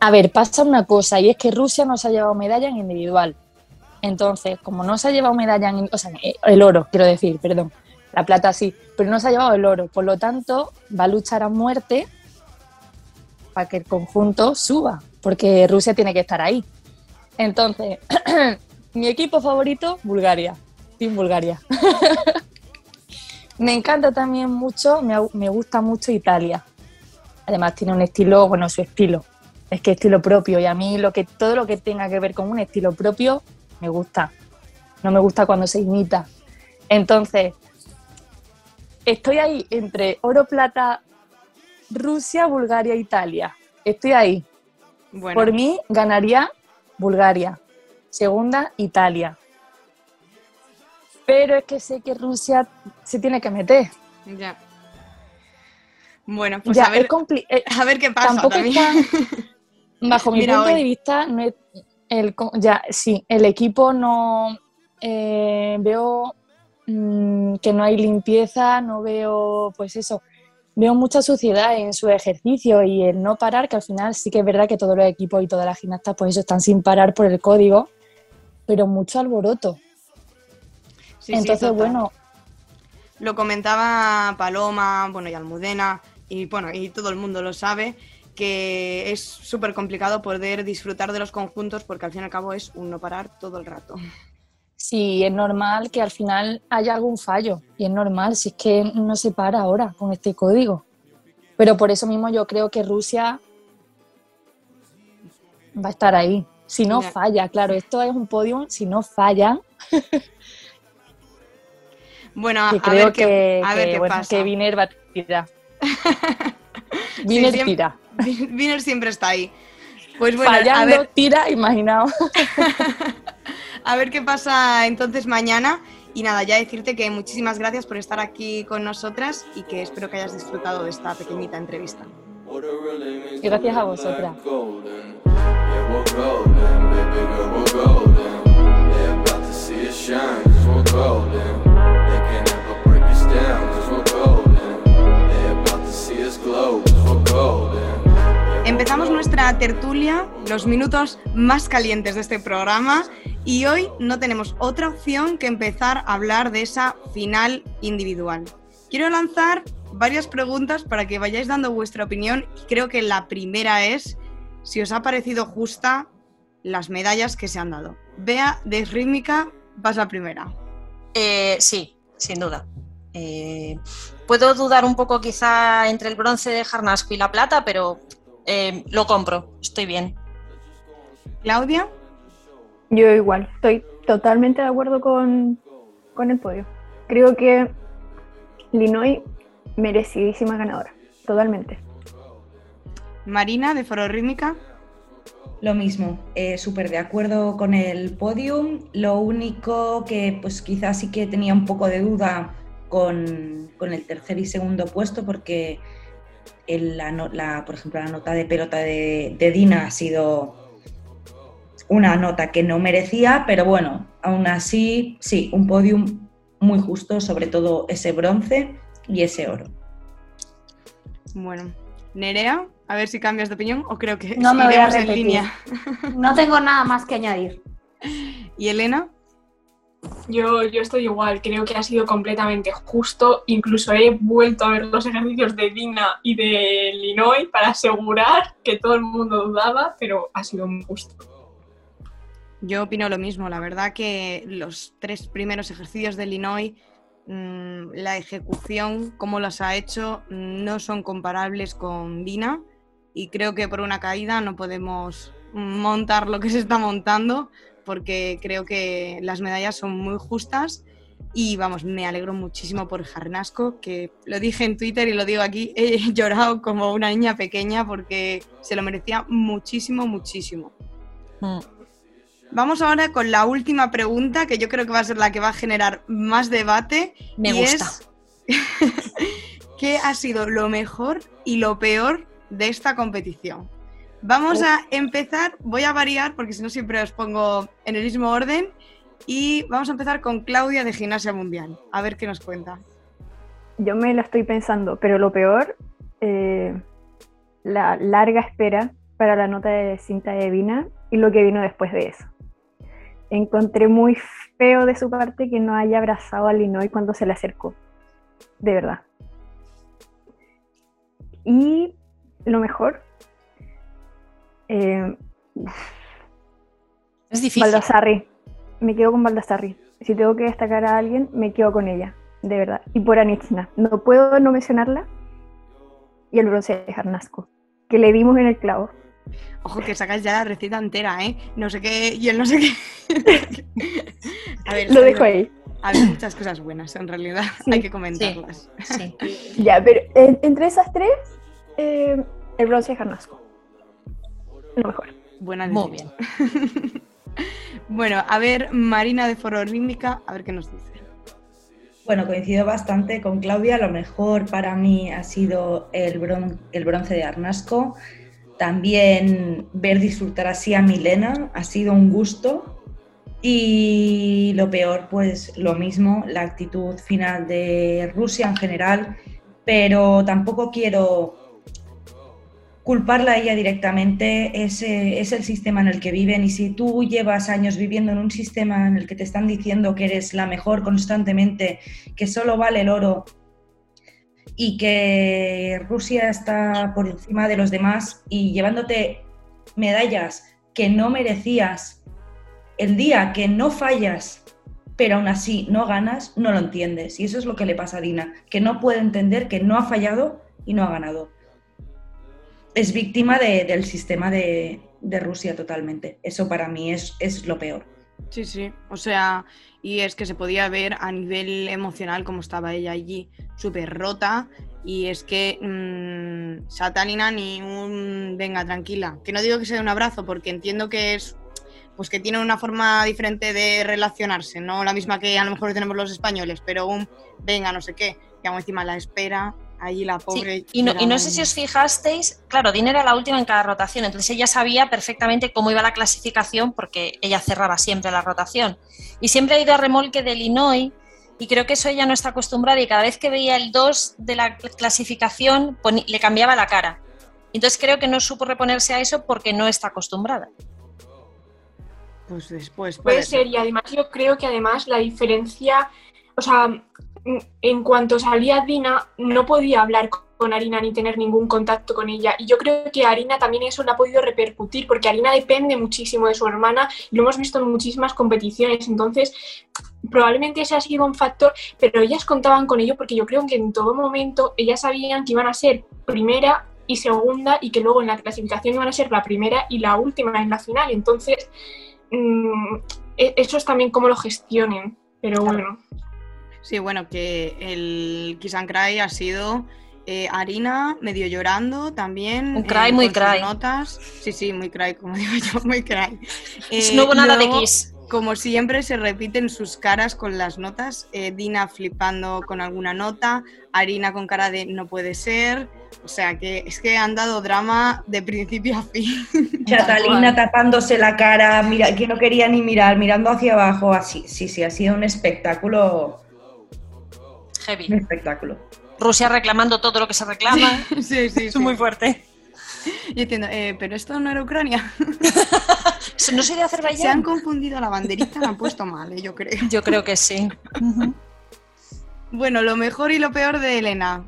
A ver, pasa una cosa y es que Rusia nos ha llevado medalla en individual. Entonces, como no se ha llevado medalla en, o sea, el oro, quiero decir, perdón, la plata sí, pero no se ha llevado el oro. Por lo tanto, va a luchar a muerte para que el conjunto suba, porque Rusia tiene que estar ahí. Entonces, [CLEARS THROAT] mi equipo favorito, Bulgaria, Team Bulgaria. [LAUGHS] me encanta también mucho, me, me, gusta mucho Italia. Además tiene un estilo, bueno, su estilo, es que estilo propio y a mí lo que todo lo que tenga que ver con un estilo propio me gusta. No me gusta cuando se imita. Entonces, estoy ahí entre oro, plata, Rusia, Bulgaria, Italia. Estoy ahí. Por mí ganaría Bulgaria. Segunda, Italia. Pero es que sé que Rusia se tiene que meter. Ya. Bueno, pues a, ver, eh, [LAUGHS] a ver qué pasa. [LAUGHS] bajo mi punto de vista, el, ya, sí, el equipo no eh, veo mm, que no hay limpieza, no veo, pues eso, veo mucha suciedad en su ejercicio y el no parar, que al final sí que es verdad que todos los equipos y todas las gimnastas pues eso están sin parar por el código, pero mucho alboroto. Entonces, bueno. Lo comentaba Paloma, bueno, y Almudena, y bueno, y todo el mundo lo sabe, que es súper complicado poder disfrutar de los conjuntos porque al fin y al cabo es un no parar todo el rato sí, es normal que al final haya algún fallo. Y es normal, si es que no se para ahora con este código. Pero por eso mismo yo creo que Rusia va a estar ahí. Si no falla, claro, esto es un podio, si no falla. [LAUGHS] bueno, a, ver qué, a ver qué pasa. que Viner va a tirar. [LAUGHS] Viner tira. [LAUGHS] Viner siempre está ahí. Pues bueno, Fallando, a ver... tira, imaginado. A ver qué pasa entonces mañana. Y nada, ya decirte que muchísimas gracias por estar aquí con nosotras y que espero que hayas disfrutado de esta pequeñita entrevista. Gracias a vosotras. Empezamos nuestra tertulia, los minutos más calientes de este programa, y hoy no tenemos otra opción que empezar a hablar de esa final individual. Quiero lanzar varias preguntas para que vayáis dando vuestra opinión. Creo que la primera es si os ha parecido justa las medallas que se han dado. Vea, de rítmica, vas la primera. Eh, sí, sin duda. Eh, puedo dudar un poco quizá entre el bronce de Jarnasco y la plata, pero eh, lo compro, estoy bien. Claudia. Yo igual, estoy totalmente de acuerdo con, el podio. Creo que Linoy merecidísima ganadora, totalmente. Marina, de Foro Rítmica. Lo mismo, eh, súper de acuerdo con el podium. Lo único que pues quizás sí que tenía un poco de duda con, con el tercer y segundo puesto porque el- la, la- por ejemplo, la nota de pelota de, de Dina ha sido una nota que no merecía, pero bueno, aún así, sí, un podium muy justo, sobre todo ese bronce y ese oro. Bueno, Nerea, a ver si cambias de opinión o creo que No me voy a en línea. No tengo nada más que añadir. [LAUGHS] ¿Y Elena? Yo, yo estoy igual, creo que ha sido completamente justo. Incluso he vuelto a ver los ejercicios de Dina y de Linoy para asegurar que todo el mundo dudaba, pero ha sido muy justo. Yo opino lo mismo, la verdad que los tres primeros ejercicios de Illinois, mm, la ejecución, cómo las ha hecho, no son comparables con Dina y creo que por una caída no podemos montar lo que se está montando porque creo que las medallas son muy justas y vamos, me alegro muchísimo por Jarnasco, que lo dije en Twitter y lo digo aquí, he [LAUGHS] llorado como una niña pequeña porque se lo merecía muchísimo, muchísimo. Mm. Vamos ahora con la última pregunta, que yo creo que va a ser la que va a generar más debate. Me y gusta. es, [LAUGHS] ¿Qué ha sido lo mejor y lo peor de esta competición? Vamos a empezar, voy a variar porque si no siempre os pongo en el mismo orden. Y vamos a empezar con Claudia de Gimnasia Mundial. A ver qué nos cuenta. Yo me la estoy pensando, pero lo peor, eh, la larga espera para la nota de cinta de Vina y lo que vino después de eso. Encontré muy feo de su parte que no haya abrazado a Linoy cuando se le acercó. De verdad. Y lo mejor, eh, Es difícil. Baldassarri. Me quedo con Baldassarri. Si tengo que destacar a alguien, me quedo con ella. De verdad. Y por Anichna. No puedo no mencionarla. Y el bronce de Jarnasco. Que le dimos en el clavo. Ojo que sacáis ya la receta entera, ¿eh? No sé qué y el no sé qué. [LAUGHS] a ver, Lo ha dejo habido- ahí. Ha habido muchas cosas buenas, en realidad. Sí. Hay que comentarlas. Sí. [LAUGHS] Ya, pero en- entre esas tres, eh, el bronce de Jarnasco. Lo mejor. Buena Muy decisión. [LAUGHS] bueno, a ver, Marina de Foro Rítmica, a ver qué nos dice. Bueno, coincido bastante con Claudia. Lo mejor para mí ha sido el, bron- el bronce de Arnasco. También ver disfrutar así a Milena ha sido un gusto. Y lo peor, pues lo mismo, la actitud final de Rusia en general. Pero tampoco quiero culparla a ella directamente. Es, eh, es el sistema en el que viven. Y si tú llevas años viviendo en un sistema en el que te están diciendo que eres la mejor constantemente, que solo vale el oro y que Rusia está por encima de los demás y llevándote medallas que no merecías el día que no fallas, pero aún así no ganas, no lo entiendes. Y eso es lo que le pasa a Dina, que no puede entender que no ha fallado y no ha ganado. Es víctima de- del sistema de, Rusia totalmente. Eso para mí es lo peor. Sí, sí. O sea, y es que se podía ver a nivel emocional cómo estaba ella allí, súper rota. Y es que mm, Satanina ni un venga, tranquila. Que no digo que sea un abrazo, porque entiendo que es. Pues que tiene una forma diferente de relacionarse, no la misma que a lo mejor tenemos los españoles, pero un venga, no sé qué, y aún encima la espera, allí la Sí, pobre. Y, no, y no sé si os fijasteis, claro, Dina era la última en cada rotación, entonces ella sabía perfectamente cómo iba la clasificación porque ella cerraba siempre la rotación. Y siempre ha ido a remolque del Illinois y creo que eso ella no está acostumbrada y cada vez que veía el 2 de la clasificación le cambiaba la cara. Entonces creo que no supo reponerse a eso porque no está acostumbrada. Pues después. Puede ser, y además yo creo que además la diferencia, o sea, en cuanto salía Dina, no podía hablar con Arina ni tener ningún contacto con ella. Y yo creo que a Arina también eso le ha podido repercutir, porque Arina depende muchísimo de su hermana, lo hemos visto en muchísimas competiciones, entonces probablemente ese ha sido un factor, pero ellas contaban con ello porque yo creo que en todo momento ellas sabían que iban a ser primera y segunda y que luego en la clasificación iban a ser la primera y la última en la final. Entonces, mm, e- eso es también cómo lo gestionen. Pero bueno, Sí, bueno, que el Kiss and Cry ha sido eh, Arina medio llorando también. Un cry eh, muy con sus cry. notas. Sí, sí, muy cry, como [LAUGHS] digo yo, muy cry. Eh, no hubo nada de Kiss. Como siempre, se repiten sus caras con las notas. Eh, Dina flipando con alguna nota, Arina con cara de no puede ser. O sea que es que han dado drama de principio a fin. [LAUGHS] Catalina tapándose la cara, mira, que no quería ni mirar, mirando hacia abajo, así. Sí, sí, ha sido un espectáculo. Heavy. Un espectáculo. Rusia reclamando todo lo que se reclama. [LAUGHS] sí, sí, Es muy fuerte. Y diciendo, eh, pero esto no era Ucrania. [LAUGHS] No soy de Se han Azerbaiyán. confundido la banderita, la han puesto mal, eh, yo creo. Yo creo que sí. Bueno, lo mejor y lo peor de Elena.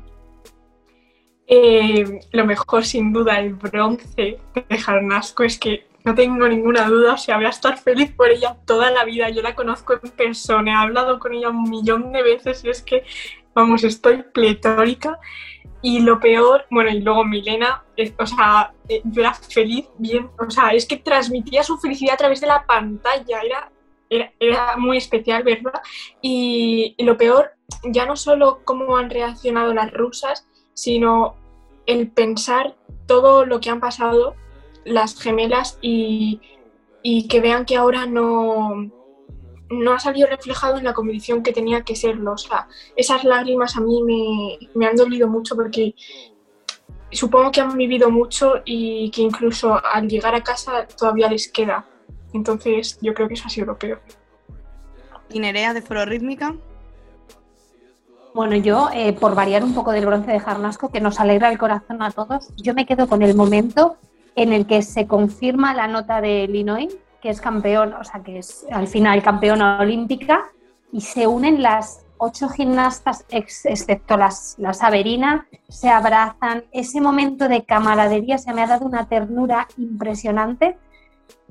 Eh, lo mejor, sin duda, el bronce de Jarnasco es que no tengo ninguna duda, o sea, voy a estar feliz por ella toda la vida. Yo la conozco en persona, he hablado con ella un millón de veces y es que, vamos, estoy pletórica. Y lo peor, bueno, y luego Milena, o sea, eh, yo era feliz, bien, o sea, es que transmitía su felicidad a través de la pantalla, era, era, muy especial, ¿verdad? Y lo peor, ya no solo cómo han reaccionado las rusas, sino el pensar todo lo que han pasado las gemelas y, y que vean que ahora no, no ha salido reflejado en la competición que tenía que serlo. O sea, esas lágrimas a mí me, me han dolido mucho porque supongo que han vivido mucho y que incluso al llegar a casa todavía les queda. Entonces yo creo que eso ha sido lo peor. Y Nerea de Foro Rítmica. Bueno, yo, eh, por variar un poco del bronce de Jarnasco, que nos alegra el corazón a todos, yo me quedo con el momento en el que se confirma la nota de Illinois, que es campeón, o sea, que es al final campeona olímpica, y se unen las ocho gimnastas, ex- excepto las, la Saberina, se abrazan. Ese momento de camaradería se me ha dado una ternura impresionante.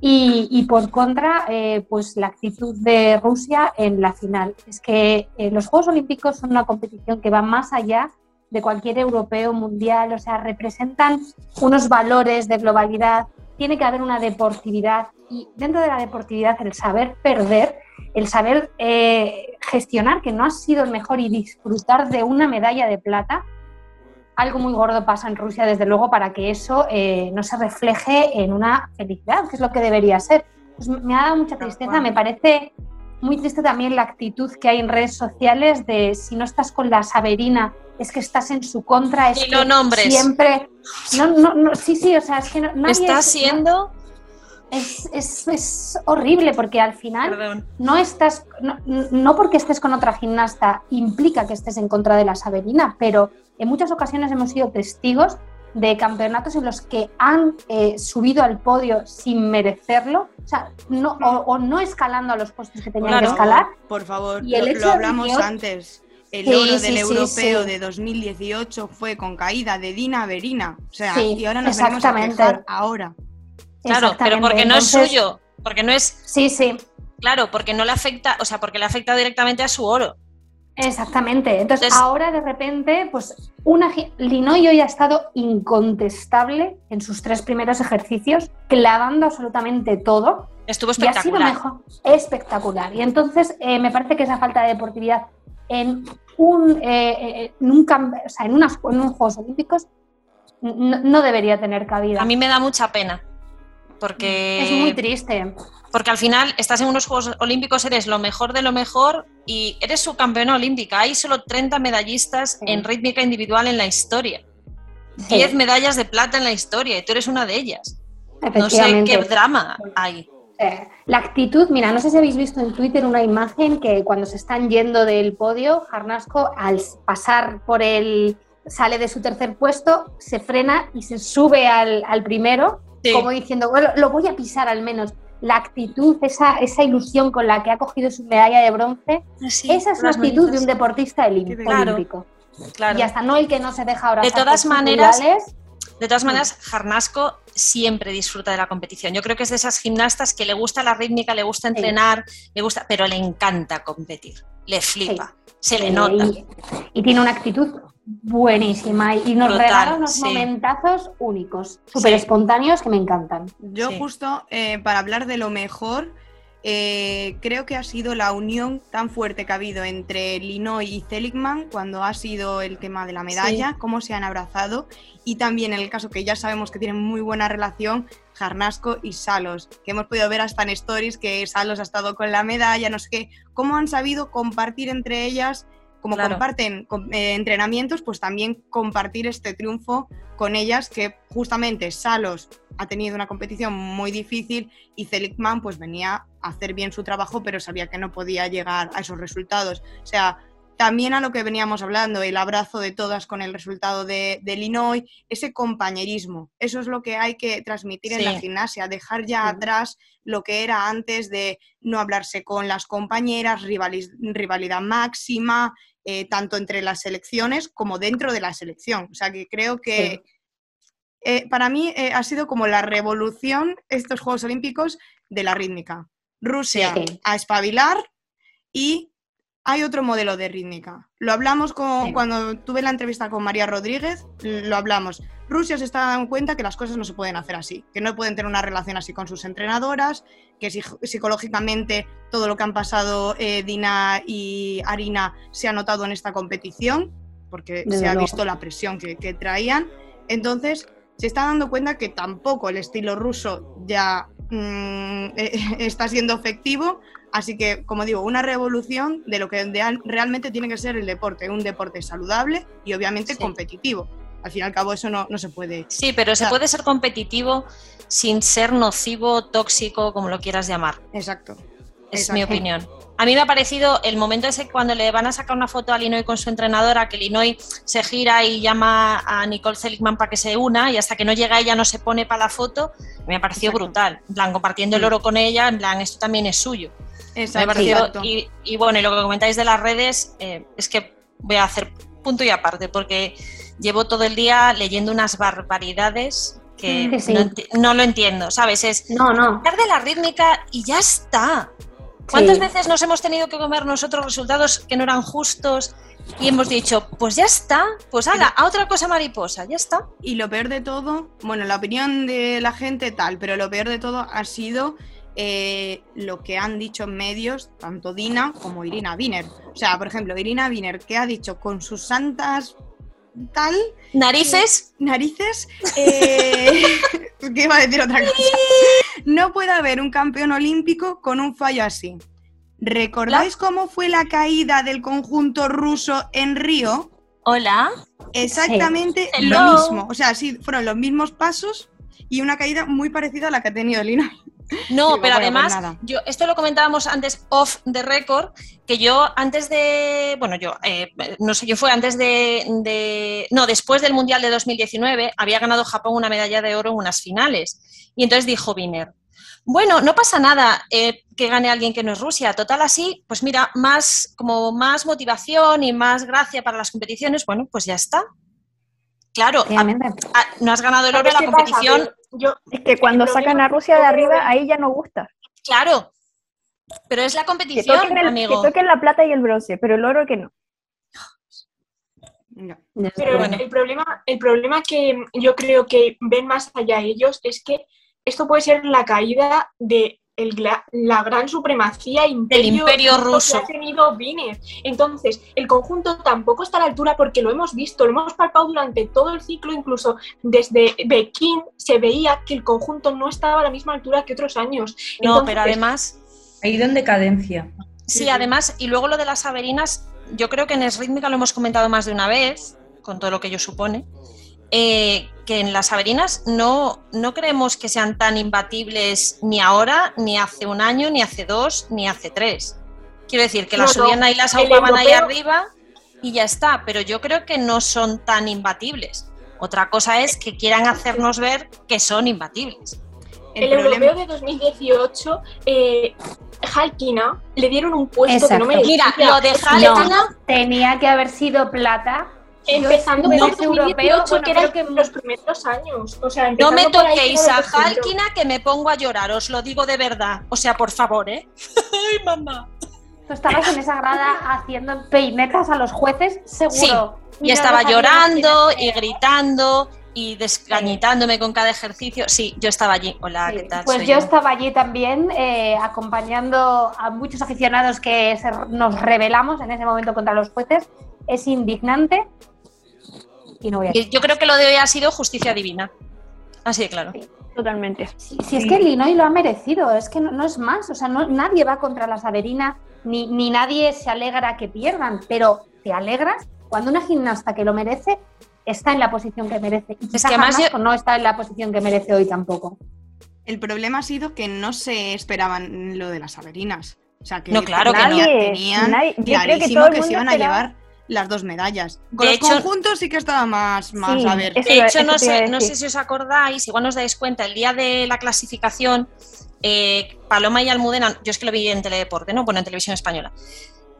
Y, y por contra, eh, pues la actitud de Rusia en la final. Es que eh, los Juegos Olímpicos son una competición que va más allá de cualquier europeo mundial, o sea, representan unos valores de globalidad, tiene que haber una deportividad y dentro de la deportividad el saber perder, el saber eh, gestionar que no has sido el mejor y disfrutar de una medalla de plata, algo muy gordo pasa en Rusia, desde luego, para que eso eh, no se refleje en una felicidad, que es lo que debería ser. Pues me ha dado mucha tristeza, me parece muy triste también la actitud que hay en redes sociales de si no estás con la Saberina, es que estás en su contra, es Y que no nombres. siempre... No, no, no, sí, sí, o sea, es que no, nadie Está es- siendo. es, es- es horrible porque al final Perdón. no estás, no, no porque estés con otra gimnasta implica que estés en contra de la Saberina, pero en muchas ocasiones hemos sido testigos de campeonatos en los que han eh, subido al podio sin merecerlo, o sea, no, o, o no escalando a los puestos que tenían Claro. que escalar. Por favor, Y el lo, hecho lo de hablamos que antes. El Sí, oro del sí, europeo sí. de 2018 fue con caída de Dina Verina. O sea, Sí, y ahora nos venimos a quejar ahora. Claro, pero porque no es suyo. Porque no es. Sí, sí, Claro, porque no le afecta. O sea, porque le afecta directamente a su oro. Exactamente. Entonces, Entonces- ahora de repente, pues una Linoy hoy ha estado incontestable en sus tres primeros ejercicios, clavando absolutamente todo Estuvo y ha sido espectacular. mejor, espectacular. Y entonces eh, me parece que esa falta de deportividad en un, eh, eh, en un o sea, en unas en unos Juegos Olímpicos no, no debería tener cabida. A mí me da mucha pena. Porque. es muy triste. Porque al final estás en unos Juegos Olímpicos, eres lo mejor de lo mejor y eres subcampeona olímpica. Hay solo 30 medallistas Sí. en rítmica individual en la historia. Sí, 10 medallas de plata en la historia y tú eres una de ellas. No sé qué drama hay. Eh, La actitud, mira, no sé si habéis visto en Twitter una imagen que cuando se están yendo del podio, Jarnasco al pasar por el, sale de su tercer puesto, se frena y se sube al, al primero, Sí. como diciendo, bueno, lo voy a pisar al menos. La actitud, esa, esa ilusión con la que ha cogido su medalla de bronce, esa es la actitud de un deportista. Claro. olímpico. Claro. Y hasta no el que no se deja abrazar De todas maneras. De todas maneras, Jarnasco siempre disfruta de la competición. Yo creo que es de esas gimnastas que le gusta la rítmica, le gusta entrenar, le gusta, pero le encanta competir. Le flipa, se le nota. Y, y tiene una actitud buenísima y nos Brutal, regala unos sí. momentazos únicos, súper Sí. espontáneos que me encantan. Yo Sí. justo eh, para hablar de lo mejor, eh, creo que ha sido la unión tan fuerte que ha habido entre Linoy y Seligman cuando ha sido el tema de la medalla, cómo se han abrazado y también en el caso que ya sabemos que tienen muy buena relación, Jarnasco y Salos, que hemos podido ver hasta en stories que Salos ha estado con la medalla, no sé qué, cómo han sabido compartir entre ellas como Claro. comparten com- eh, entrenamientos, pues también compartir este triunfo con ellas, que justamente Salos ha tenido una competición muy difícil y Seligman pues venía a hacer bien su trabajo, pero sabía que no podía llegar a esos resultados. O sea, también a lo que veníamos hablando, el abrazo de todas con el resultado de, de Illinois, ese compañerismo, eso es lo que hay que transmitir en la Sí. gimnasia, dejar ya Ujú. atrás lo que era antes de no hablarse con las compañeras, rivalidad máxima, eh, tanto entre las selecciones como dentro de la selección. O sea que creo que eh, para mí eh, ha sido como la revolución estos Juegos Olímpicos de la rítmica. Rusia Sí. a espabilar y hay otro modelo de rítmica. Lo hablamos con- Sí. cuando tuve la entrevista con María Rodríguez, lo hablamos. Rusia se está dando cuenta que las cosas no se pueden hacer así, que no pueden tener una relación así con sus entrenadoras, que psicológicamente todo lo que han pasado eh, Dina y Arina se ha notado en esta competición, porque Desde se ha visto la presión que, que traían. Entonces, se está dando cuenta que tampoco el estilo ruso ya mm, eh, [LAUGHS] está siendo efectivo. Así que, como digo, una revolución de lo que realmente tiene que ser el deporte, un deporte saludable y obviamente Sí. competitivo. Al fin y al cabo eso no, no se puede. Sí, pero se puede ser competitivo sin ser nocivo, tóxico, como lo quieras llamar. Exacto. Es Exacto. mi opinión. A mí me ha parecido el momento ese cuando le van a sacar una foto a Linoy con su entrenadora, que Linoy se gira y llama a Nicole Seligman para que se una y hasta que no llega ella no se pone para la foto, me ha parecido Exacto. brutal. En plan, compartiendo el ot con ella, en plan, esto también es suyo. Me ha Exacto. parecido- exacto. y, y bueno, y lo que comentáis de las redes, eh, es que voy a hacer punto y aparte, porque llevo todo el día leyendo unas barbaridades que Sí, sí. no, lo entiendo, ¿sabes? Es No, no. de la rítmica y ya está. ¿Cuántas Sí. veces nos hemos tenido que comer nosotros resultados que no eran justos y hemos dicho, pues ya está, pues ala, a otra cosa mariposa, ya está? Y lo peor de todo, bueno, la opinión de la gente tal, pero lo peor de todo ha sido eh, lo que han dicho en medios, tanto Dina como Irina Wiener. O sea, por ejemplo, Irina Wiener, que ha dicho con sus santas tal Narices, narices, eh, [LAUGHS] que iba a decir otra cosa. [LAUGHS] No puede haber un campeón olímpico con un fallo así. ¿Recordáis cómo fue la caída del conjunto ruso en Río? hola. Exactamente lo mismo. O sea, sí, fueron los mismos pasos y una caída muy parecida a la que ha tenido Lina. [LAUGHS] No, pero pues además, yo esto lo comentábamos antes off the record, que yo antes de, bueno, yo, eh, no sé, yo fue antes de, de- no, después del Mundial de 2019, había ganado Japón una medalla de oro en unas finales. Y entonces dijo Wiener, bueno, no pasa nada eh, que gane alguien que no es Rusia, total así, pues mira, más, como más motivación y más gracia para las competiciones, bueno, pues ya está. Claro, a- Obviamente. a- no has ganado el oro en ¿Sabes la pasa? competición, Que Yo, Es que cuando sacan a Rusia de arriba, ahí ya no gusta. claro, pero es la Que competición, toquen, el- amigo. que toquen la plata y el bronce, pero el oro que no. No. Pero luego. el, problema, el problema que yo creo que ven más allá ellos es que esto puede ser la caída de el gla- la gran supremacía imperio, imperio ruso. que ha tenido Viner. Entonces, el conjunto tampoco está a la altura porque lo hemos visto, lo hemos palpado durante todo el ciclo, incluso desde Pekín se veía que el conjunto no estaba a la misma altura que otros años. No, Entonces, pero además, Ha ido en decadencia. sí, además, y luego lo de las Averinas, yo creo que en Esrítmica lo hemos comentado más de una vez, con todo lo que ello supone, eh, que en las Averinas no, no creemos que sean tan imbatibles ni ahora, ni hace un año, ni hace dos, ni hace tres. Quiero decir, que las No, subían ahí, las ahogaban ahí arriba y ya está, pero yo creo que no son tan imbatibles. Otra cosa es que quieran hacernos ver que son imbatibles. El, El, europeo de 2018, eh, Halkina, le dieron un puesto que no Exacto. merecía. Mira, lo de Halkina- No, tenía que haber sido plata. Empezando por ese 2018, europeo, que eran que- los primeros años. O sea, No me toquéis a. Halkina que me pongo a llorar, os lo digo de verdad. O sea, por favor, ¿eh? [LAUGHS] Ay, mamá. Tú estabas en esa grada haciendo peinetas a los jueces, seguro. Y no estaba llorando y gritando y desgañitándome con cada ejercicio. Sí, yo estaba allí. Hola, Sí, ¿qué tal? Pues Soy yo estaba allí también eh, acompañando a muchos aficionados que se- nos rebelamos en ese momento contra los jueces. Es indignante y no voy a... Y Yo creo que lo de hoy ha sido justicia divina. Así de claro. Totalmente. Si, si es que Illinois lo ha merecido, es que no, no es más, o sea, no, nadie va contra la Saberina, ni, ni nadie se alegra que pierdan, pero te alegras cuando una gimnasta que lo merece está en la posición que merece. Y quizá que además yo- no está en la posición que merece hoy tampoco. El problema ha sido que no se esperaban lo de las Averinas. O sea, que No, claro que tenía- no. tenían Nadie- yo creo que clarísimo todo el que, se iban a llevar las dos medallas. Con De los hecho- conjuntos sí que estaba más, más Sí, a ver. es- De Eso- hecho, eso no sé, no sé si os acordáis, igual nos dais cuenta, el día de la clasificación, eh, Paloma y Almudena, yo es que lo vi en Teledeporte, ¿no? Bueno, en televisión española.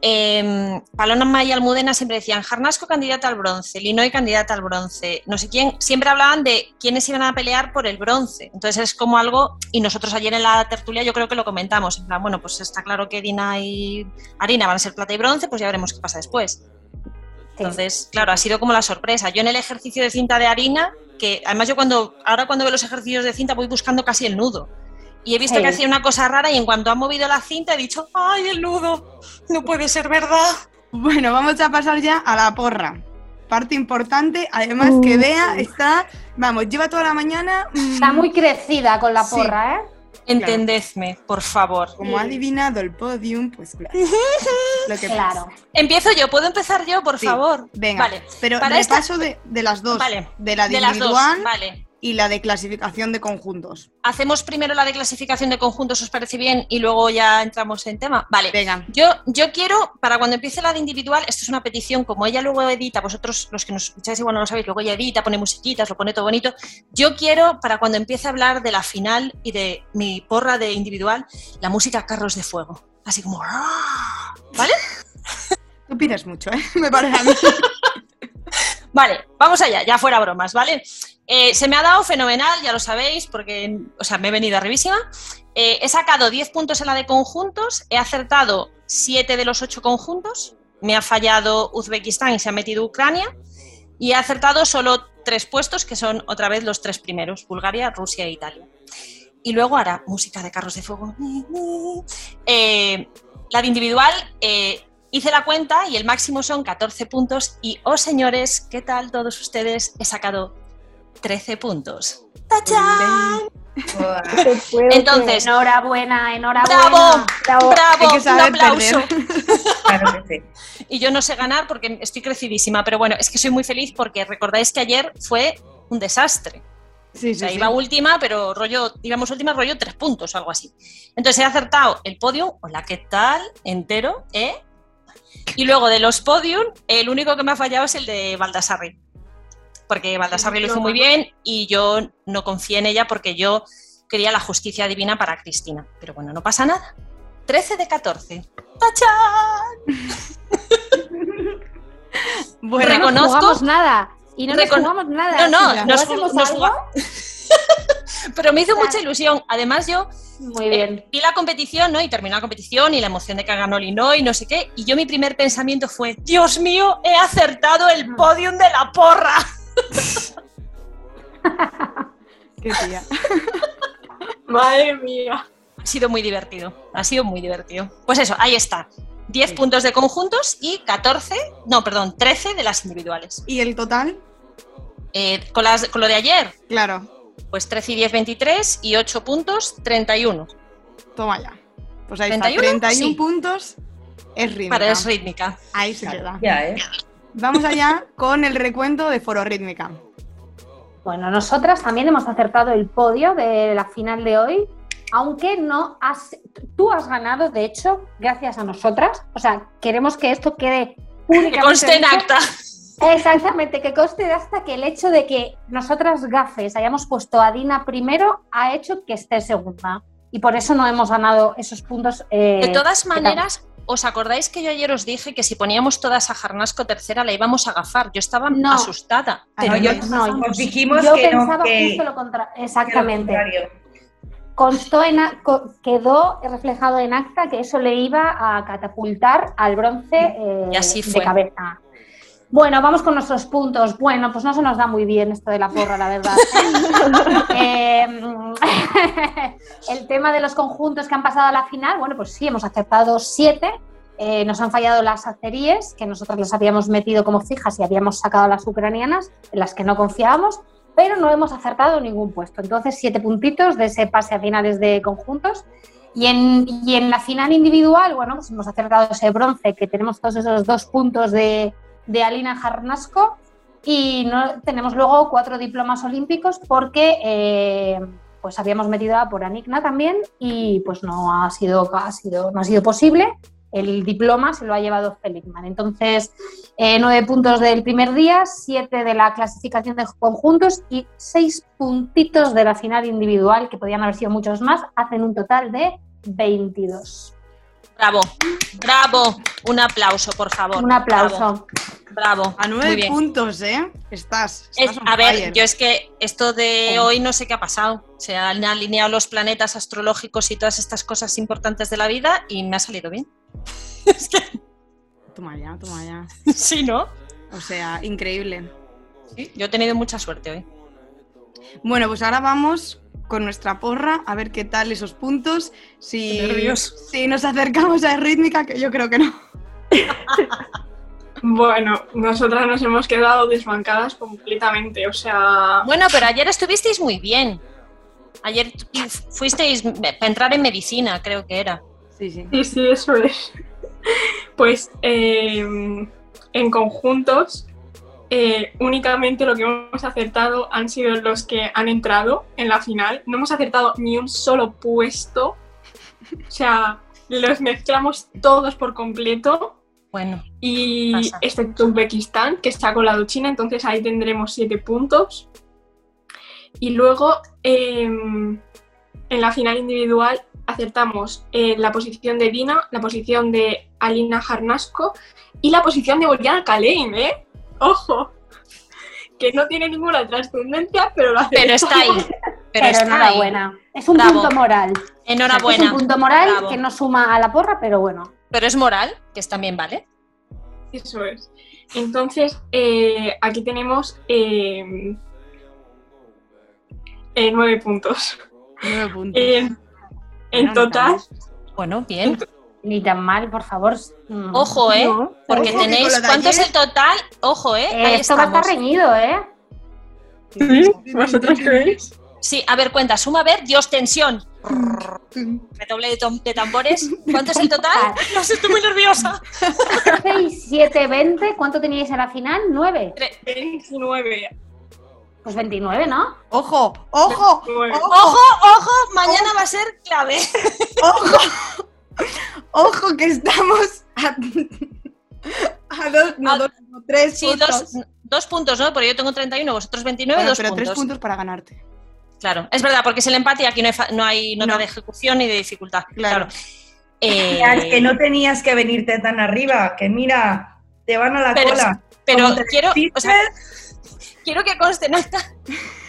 Eh, Paloma y Almudena siempre decían Jarnasco candidata al bronce, Linoy candidata al bronce, no sé quién, siempre hablaban de quiénes iban a pelear por el bronce. Entonces es como algo, y nosotros ayer en la tertulia yo creo que lo comentamos, en plan, bueno, pues está claro que Dina y Arina van a ser plata y bronce, pues ya veremos qué pasa después. Entonces, claro, ha sido como la sorpresa. Yo en el ejercicio de cinta de harina, que además yo cuando, ahora cuando veo los ejercicios de cinta voy buscando casi el nudo. Y he visto Sí. que hacía una cosa rara y en cuanto ha movido la cinta he dicho, ¡ay, el nudo! No puede ser verdad. Bueno, vamos a pasar ya a la porra. Parte importante, además que Uh, Bea sí. está, vamos, lleva toda la mañana. mm, Está muy crecida con la Sí. porra, ¿eh? Entendedme, por favor. Como ha adivinado el podium, pues claro. [LAUGHS] Lo que Claro. pasa. Empiezo yo, ¿puedo empezar yo, por Sí, favor? Venga, Vale. pero para esta- de, de las dos. Vale, De la de De las dos, vale. Y la de clasificación de conjuntos. Hacemos primero la de clasificación de conjuntos, ¿os parece bien? Y luego ya entramos en tema. Vale. Venga. Yo, yo quiero, para cuando empiece la de individual, esto es una petición, como ella luego edita, vosotros los que nos escucháis igual no lo sabéis, luego ella edita, pone musiquitas, lo pone todo bonito. Yo quiero, para cuando empiece a hablar de la final y de mi porra de individual, la música Carros de Fuego. Así como... ¡ah! ¿Vale? [LAUGHS] Tú pides mucho, ¿eh? [LAUGHS] Me parece a mí. [LAUGHS] Vale, vamos allá, ya fuera bromas, ¿vale? Eh, se me ha dado fenomenal, ya lo sabéis, porque, o sea, me he venido arribísima. Eh, he sacado 10 puntos en la de conjuntos, he acertado 7 de los 8 conjuntos, me ha fallado Uzbekistán y se ha metido Ucrania, y he acertado solo 3 puestos, que son otra vez los tres primeros, Bulgaria, Rusia e Italia. Y luego ahora, música de carros de fuego. Eh, la de individual, eh, hice la cuenta y el máximo son 14 puntos. Y, oh señores, ¿qué tal todos ustedes? He sacado 13 puntos. ¡Tachán! Entonces, Enhorabuena, enhorabuena. ¡Bravo! Bravo. ¡Bravo! Hay que Un aplauso. [LAUGHS] Claro que sí. Y yo no sé ganar porque estoy crecidísima, pero bueno, es que soy muy feliz porque recordáis que ayer fue un desastre. Sí, O sí, sea, sí. iba última, pero rollo, íbamos última, rollo tres puntos o algo así. Entonces he acertado el podium, hola, ¿qué tal? Entero, ¿eh? Y luego de los podium, el único que me ha fallado es el de Baldassarri. Porque Baldassarri lo hizo muy bien y yo no confié en ella porque yo quería la justicia divina para Cristina. Pero bueno, no pasa nada. 13 de 14. ¡Tachán! [LAUGHS] Bueno, Reconozco- No jugamos nada. Y no nos Recon- jugamos nada. No, no, nos- jugásemos nos [LAUGHS] Pero me hizo Claro. mucha ilusión. Además, yo Muy Eh, bien. vi la competición, ¿no? Y terminó la competición y la emoción de que ganó Linoy, no sé qué. Y yo mi primer pensamiento fue, Dios mío, he acertado el podium de la porra. [LAUGHS] qué tía. [LAUGHS] Madre mía. Ha sido muy divertido, ha sido muy divertido. Pues eso, ahí está. 10 puntos de conjuntos y 14, no, perdón, 13 de las individuales. ¿Y el total? Eh, con, las, con lo de ayer, Claro, pues 13 y 10, 23 y 8 puntos, 31. toma ya. Pues ahí 31, está, 31 sí. puntos es rítmica. Para es rítmica. Ahí se queda. Ya, ¿eh? Vamos allá con el recuento de foro rítmica. Bueno, nosotras también hemos acertado el podio de la final de hoy, aunque no has, tú has ganado, de hecho, gracias a nosotras. O sea, queremos que esto quede Que públicamente conste en acta. Exactamente, que conste hasta que el hecho de que nosotras gafes hayamos puesto a Dina primero ha hecho que esté segunda. Y por eso no hemos ganado esos puntos. eh, De todas que maneras, ¿os acordáis que yo ayer os dije que si poníamos todas a Jarnasco tercera la íbamos a gafar? Yo estaba No. asustada. Ay, Pero no, yo yo- no, Os dijimos Yo que no, pensaba que, justo lo contrario. que lo Exactamente. contrario. Constó en, quedó reflejado en acta que eso le iba a catapultar al bronce eh, Y así de cabeza. Bueno, vamos con nuestros puntos. Bueno, pues no se nos da muy bien esto de la porra, la verdad. [LAUGHS] Eh, [LAUGHS] el tema de los conjuntos que han pasado a la final, bueno, pues sí, hemos acertado siete. Eh, nos han fallado las aceríes, que nosotros las habíamos metido como fijas y habíamos sacado las ucranianas, en las que no confiábamos, pero no hemos acertado ningún puesto. Entonces, siete puntitos de ese pase a finales de conjuntos. Y en, y en la final individual, bueno, pues hemos acertado ese bronce, que tenemos todos esos dos puntos de, de Alina Jarnasco y no, tenemos luego cuatro diplomas olímpicos porque eh, pues habíamos metido a por Anikna también y pues no ha sido, ha sido, no ha sido posible. El diploma se lo ha llevado Feligman. Entonces, eh, nueve puntos del primer día, siete de la clasificación de conjuntos y seis puntitos de la final individual, que podían haber sido muchos más, hacen un total de 22. Bravo, bravo. Un aplauso, por favor. Un aplauso. Bravo. Bravo. A nueve puntos, ¿eh? Estás. estás es, a ver, yo es que esto de hoy no sé qué ha pasado. Se han alineado los planetas astrológicos y todas estas cosas importantes de la vida y me ha salido bien. [LAUGHS] es que... Toma ya, toma ya. [LAUGHS] sí, ¿no? O sea, increíble. Sí, yo he tenido mucha suerte hoy. Bueno, pues ahora vamos con nuestra porra a ver qué tal esos puntos. Si, si nos acercamos a rítmica, que yo creo que no. [LAUGHS] Bueno, nosotras nos hemos quedado desbancadas completamente, o sea... Bueno, pero ayer estuvisteis muy bien. Ayer fuisteis para entrar en medicina, creo que era. Sí, sí. Sí, sí, eso es. [LAUGHS] Pues eh, en conjuntos eh, únicamente lo que hemos acertado han sido los que han entrado en la final. No hemos acertado ni un solo puesto. O sea, los mezclamos todos por completo. Bueno. Y excepto Uzbekistán, que está colado China, entonces ahí tendremos siete puntos. Y luego em, en la final individual acertamos eh, la posición de Dina, la posición de Alina Jarnasco y la posición de Boliana Kalein, ¿eh? ojo, que no tiene ninguna trascendencia, pero lo hace. Pero está ahí. [LAUGHS] Pero, está enhorabuena. Es un punto moral. Enhorabuena. Es un punto moral que no suma a la porra, pero bueno. Pero es moral, que es también vale. Eso es. Entonces, eh, aquí tenemos eh, eh, nueve puntos. Nueve puntos. en total. Bueno, bien. Ni tan mal, por favor. Mm. Ojo, ¿eh? Porque tenéis. ¿Cuánto es el total? Ojo, ¿eh? eh esto va a estar reñido, ¿eh? ¿Sí? ¿Vosotros creéis? Sí, a ver, cuenta, suma, a ver, Dios, tensión. [LAUGHS] Redoble de, de, tambores. ¿Cuánto es el total? [LAUGHS] No sé, estoy muy nerviosa. 6, 7, 20. ¿Cuánto teníais a la final? 9. 29. Pues 29, ¿no? ¡Ojo! ¡Ojo! ¡Ojo! ¡Ojo! Mañana va a ser clave. [LAUGHS] ¡Ojo! Ojo que estamos a, dos, no, dos, tres sí, puntos. Dos, dos, puntos, ¿no? Porque yo tengo 31, vosotros 29, dos pero puntos. tres puntos para ganarte. Claro, es verdad, porque es el empate y aquí no hay, no hay nota de ejecución ni de dificultad. Claro. Eh... que no tenías que venirte tan arriba, que mira, te van a la cola. Pero quiero, o sea, quiero que conste nota,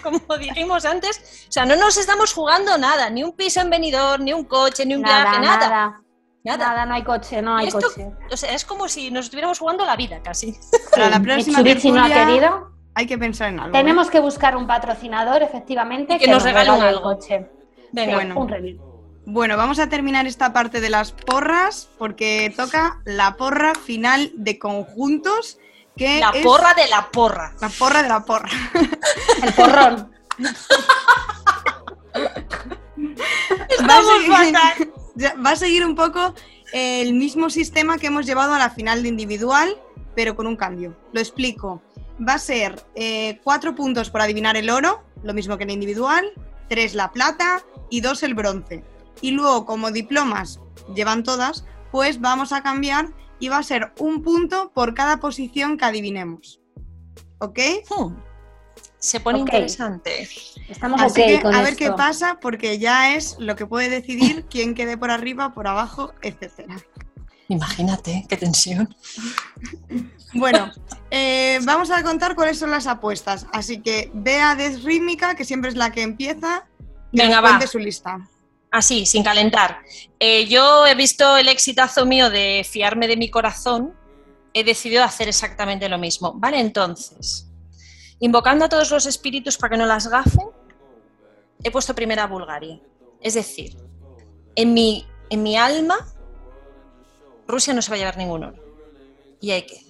como dijimos antes, o sea, no nos estamos jugando nada, ni un piso en venidor, ni un coche, ni un viaje, nada. Nada. Nada. no hay coche, no hay coche. O sea, es como si nos estuviéramos jugando la vida casi. Para la próxima Mitsubishi no ha querido. Hay que pensar en algo. Tenemos ¿eh? que buscar un patrocinador, efectivamente, que, nos, regale un algo. coche. Venga, bueno. un Bueno, vamos a terminar esta parte de las porras porque toca la porra final de conjuntos. Que la porra de la porra. La porra de la porra. [LAUGHS] El porrón. [LAUGHS] Estamos fatal [LAUGHS] va a seguir un poco el mismo sistema que hemos llevado a la final de individual, pero con un cambio. Lo explico. Va a ser eh, cuatro puntos por adivinar el oro, lo mismo que en individual, tres la plata y dos el bronce. Y luego, como diplomas llevan todas, pues vamos a cambiar y va a ser un punto por cada posición que adivinemos. ¿Ok? Hmm. Se pone interesante. Estamos Así que a ver qué pasa, porque ya es lo que puede decidir [LAUGHS] quién quede por arriba, por abajo, etcétera. Imagínate, qué tensión. Bueno, [LAUGHS] eh, vamos a contar cuáles son las apuestas. Así que vea Desrítmica, que siempre es la que empieza, y Venga, va. su lista. Así, sin calentar. Eh, yo he visto el exitazo mío de fiarme de mi corazón he decidido hacer exactamente lo mismo. Vale, entonces, invocando a todos los espíritus para que no las gafen, he puesto primero a Bulgaria. Es decir, en mi, en mi alma, Rusia no se va a llevar ningún oro. Y ahí queda.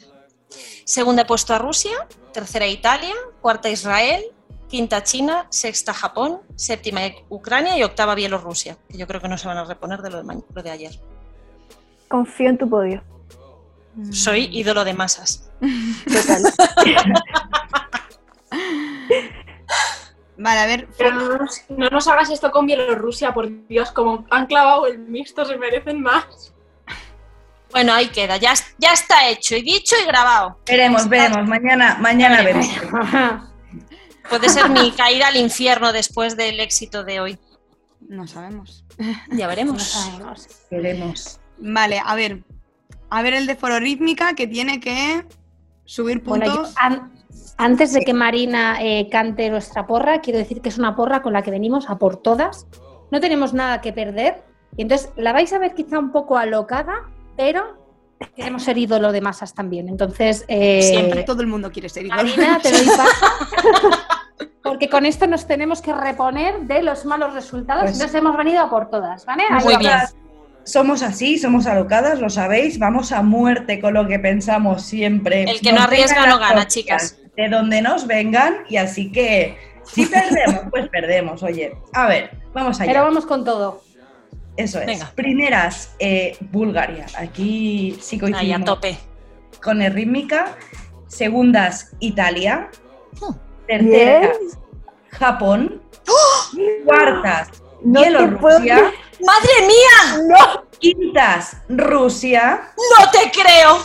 Segunda he puesto a Rusia, tercera Italia, cuarta Israel, quinta China, sexta Japón, séptima Ucrania y octava Bielorrusia, que yo creo que no se van a reponer de lo de, lo de ayer. Confío en tu podio. Soy ídolo de masas. Total. Vale, a ver, Pero no nos, no nos hagas esto con Bielorrusia, por Dios, como han clavado el mixto, se merecen más. Bueno, ahí queda, ya, ya está hecho y dicho y grabado. Veremos, veremos. Mañana, mañana vemos. [LAUGHS] Puede ser mi caída al infierno después del éxito de hoy. no sabemos. Ya [LAUGHS] No veremos. sabemos. Veremos. Vale, a ver. A ver el de foro rítmica que tiene que subir Bueno, yo, puntos. an- antes de que Marina eh, cante nuestra porra, quiero decir que es una porra con la que venimos a por todas. No tenemos nada que perder. Y entonces la vais a ver quizá un poco alocada, pero queremos ser ídolo de masas también. Entonces, eh, Siempre todo el mundo quiere ser ídolo. Marina, te doy [LAUGHS] paso. Porque con esto nos tenemos que reponer de los malos resultados. Pues- Entonces hemos venido a por todas, ¿vale? Muy bien. Somos así, somos alocadas, lo sabéis. Vamos a muerte con lo que pensamos siempre. El que no Nos arriesga no gana, chicas. De donde nos vengan, y así que si perdemos, pues perdemos. Oye, a ver, vamos allá. Pero vamos con todo. Eso es. Venga. Primeras, eh, Bulgaria. Aquí sí Ahí a coincidimos tope. con el rítmica. Segundas, Italia. Oh. Terceras, Japón. Cuartas, No te puedo Bielorrusia. ¡Madre mía! ¡No! Quintas, Rusia. ¡No te creo!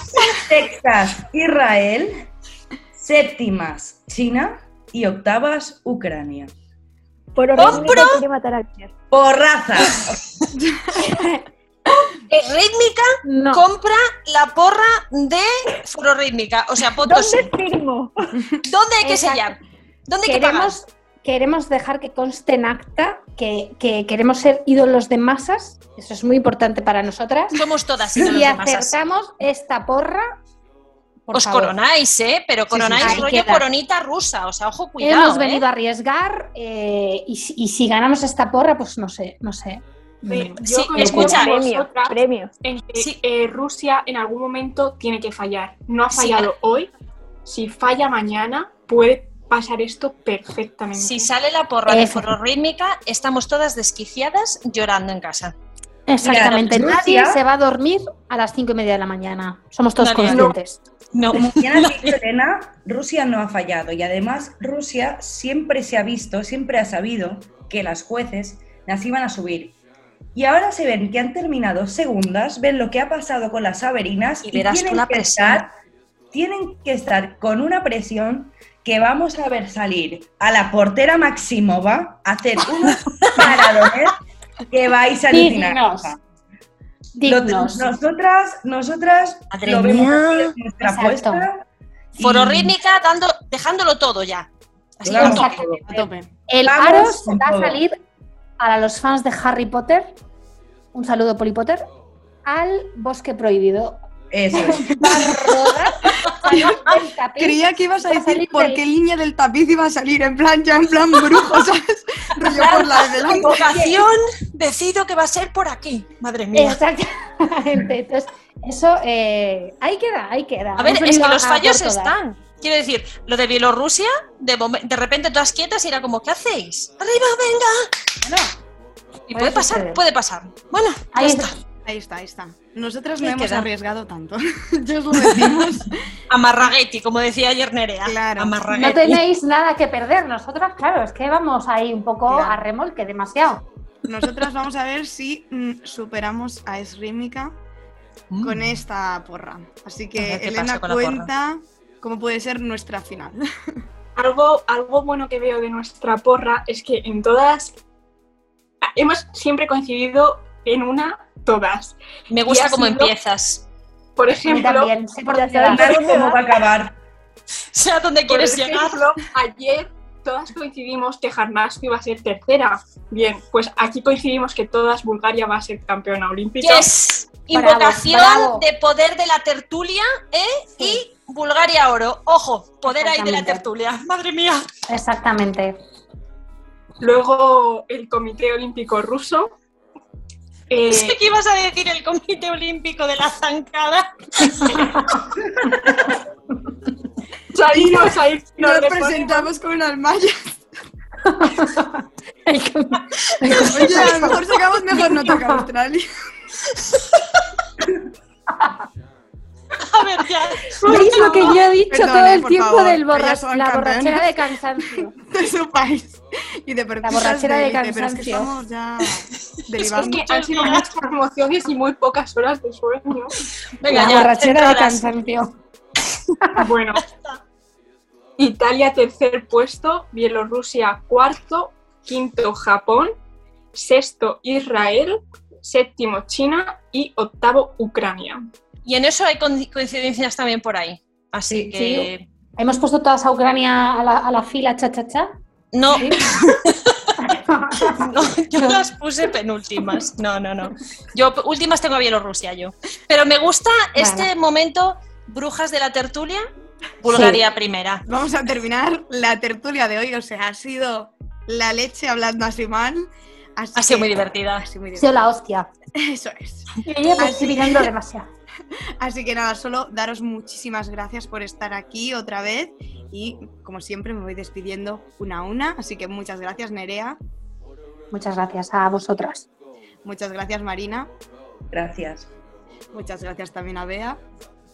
Sextas, Israel. Séptimas, China. Y octavas, Ucrania. Por ¡Compro! matar a. Por razas. [LAUGHS] Rítmica No. compra la porra de Foro Rítmica. O sea, Potosí. ¿Dónde firmo? ¿Dónde hay que Exacto. sellar? ¿Dónde hay que pagar? queremos, dejar que conste en acta que, que queremos ser ídolos de masas. Eso es muy importante para nosotras. Somos todas ídolos Si de masas. acertamos esta porra, por Os favor. coronáis, ¿eh? Pero sí, coronáis rollo queda. coronita rusa. O sea, ojo, cuidado. Hemos ¿eh? venido a arriesgar eh, y, si- y si ganamos esta porra, pues no sé, no sé. Ve, Sí, yo coincido escucha. Premio, premio. en que Sí. eh, Rusia en algún momento tiene que fallar. No ha Sí. fallado hoy. Si falla mañana, puede pasar esto perfectamente. Si sale la porra de Eso. Foro Rítmica, estamos todas desquiciadas llorando en casa. Exactamente. Mira, Nadie se va a dormir a las cinco y media de la mañana. Somos todos Nadie. conscientes. No. [LAUGHS] Has dicho, Elena, Rusia no ha fallado y además Rusia siempre se ha visto, siempre ha sabido que las jueces las iban a subir. Y ahora se ven que han terminado segundas, ven lo que ha pasado con las Averinas Y y, tienen, que presión. estar, tienen que estar con una presión que vamos a ver salir a la portera Maximova a hacer unos [LAUGHS] paradones que vais a alucinar. Dignos. Nosotras, nosotras Madre lo vemos mía. nuestra Exacto. apuesta. y- Foro Rítmica dando, dejándolo todo ya. Así a tope. A tope. El Vamos Aros va a salir para los fans de Harry Potter. Un saludo, Polly Potter. Al bosque prohibido. Eso es. [LAUGHS] Va a rodar, salir del tapiz. Creía que ibas a a decir por del- qué línea del tapiz iba a salir, en plan, ya en plan brujo, [LAUGHS] ¿sabes? Rollo por la de. Vocación, decido que va a ser por aquí. Madre mía. Exactamente. Entonces, eso eh, ahí queda, ahí queda. A ver, Hemos es que los fallos están. Quiero decir, lo de Bielorrusia, de, de repente todas quietas y era como, ¿qué hacéis? ¡Arriba, venga! Y puede pasar, suceder. puede pasar. Bueno, Ahí ya está. está. Ahí está, ahí está. Nosotras no hemos queda. arriesgado tanto. [LAUGHS] Yo os lo decimos. [LAUGHS] Amarraguetti, como decía ayer Nerea. Claro. No tenéis nada que perder. Nosotras, claro, es que vamos ahí un poco Claro. a remolque, demasiado. Nosotras vamos a ver si mm, superamos a Esrímica Mm. con esta porra. Así que Elena cuenta cómo puede ser nuestra final. [LAUGHS] Algo, algo bueno que veo de nuestra porra es que en todas hemos siempre coincidido en una todas. Me gusta cómo sido- empiezas. Por ejemplo, también, sé por dónde va a acabar. [LAUGHS] Sé a dónde por quieres llegar. ejemplo, ayer todas coincidimos que Jarnaski iba a ser tercera. Bien, pues aquí coincidimos que todas Bulgaria va a ser campeona olímpica. Yes. Invocación bravo. de poder de la tertulia ¿eh? y Bulgaria oro. Ojo, poder ahí de la tertulia. [LAUGHS] Madre mía. Exactamente. Luego el Comité Olímpico Ruso. Eh, Sé que ibas a decir el Comité Olímpico de la Zancada. [LAUGHS] salimos ahí, nos Nos presentamos con [LAUGHS] el Oye, a lo mejor sacamos mejor nota que [LAUGHS] Australia. [LAUGHS] A ver, ya. ¿Veis lo que yo he dicho Perdón, todo el tiempo favor, del borra- la borrachera de cansancio? de su país. Y de perdidas borrachera de élite, pero es que cansancio. estamos ya Es que han sido muchas emociones y muy pocas horas de sueño. Venga, la ya. borrachera de cansancio. Bueno. Italia tercer puesto, Bielorrusia cuarto, quinto Japón, sexto Israel, séptimo China y octavo Ucrania. Y en eso hay coincidencias también por ahí. Así que. Hemos puesto todas a Ucrania a la, a la fila cha cha cha. No, ¿Sí? [LAUGHS] no, yo las puse penúltimas. No, no, no. Yo últimas tengo a Bielorrusia yo. Pero me gusta este momento, brujas de la tertulia, Bulgaria primera. Vamos a terminar la tertulia de hoy. O sea, ha sido la leche hablando así mal. Así Ha sido que- muy divertida. Ha sido muy divertida. la hostia. Eso es. Y ella estoy mirando [LAUGHS] demasiado. Así que nada, solo daros muchísimas gracias por estar aquí otra vez. Y como siempre, me voy despidiendo una a una. Así que muchas gracias, Nerea. Muchas gracias a vosotras. Muchas gracias, Marina. Gracias. Muchas gracias también a Bea.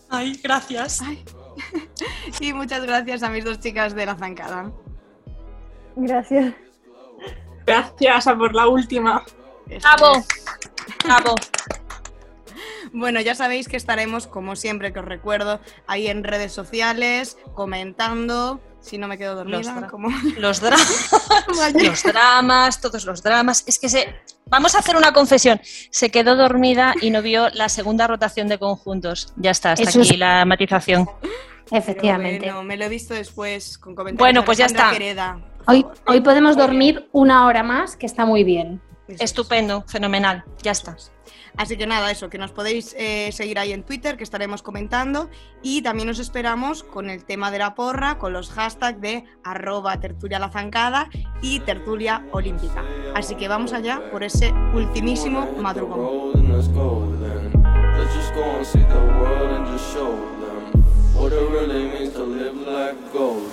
Ay, gracias. Ay. [LAUGHS] Y muchas gracias a mis dos chicas de la zancada. Gracias. Gracias a por la última. Bravo. Bravo. [LAUGHS] Bueno, ya sabéis que estaremos, como siempre que os recuerdo, ahí en redes sociales, comentando. Si no me quedo dormida, [LAUGHS] Los dra- como Los, dra- los dramas, todos los dramas. Es que se. Vamos a hacer una confesión. Se quedó dormida y no vio la segunda rotación de conjuntos. Ya está, hasta Eso es- aquí la matización. Efectivamente. Bueno, me lo he visto después con comentarios. Bueno, de pues ya está. Quereda. Hoy, hoy podemos dormir una hora más, que está muy bien. Eso es. Estupendo, fenomenal. Ya está. Así que nada, eso, que nos podéis eh, seguir ahí en Twitter, que estaremos comentando. Y también os esperamos con el tema de la porra, con los hashtags de arroba tertulia la zancada y tertulia olímpica. Así que vamos allá por ese ultimísimo madrugón. Rolling, let's go then. Let's just go and see the world and just show them what it really means to live like gold.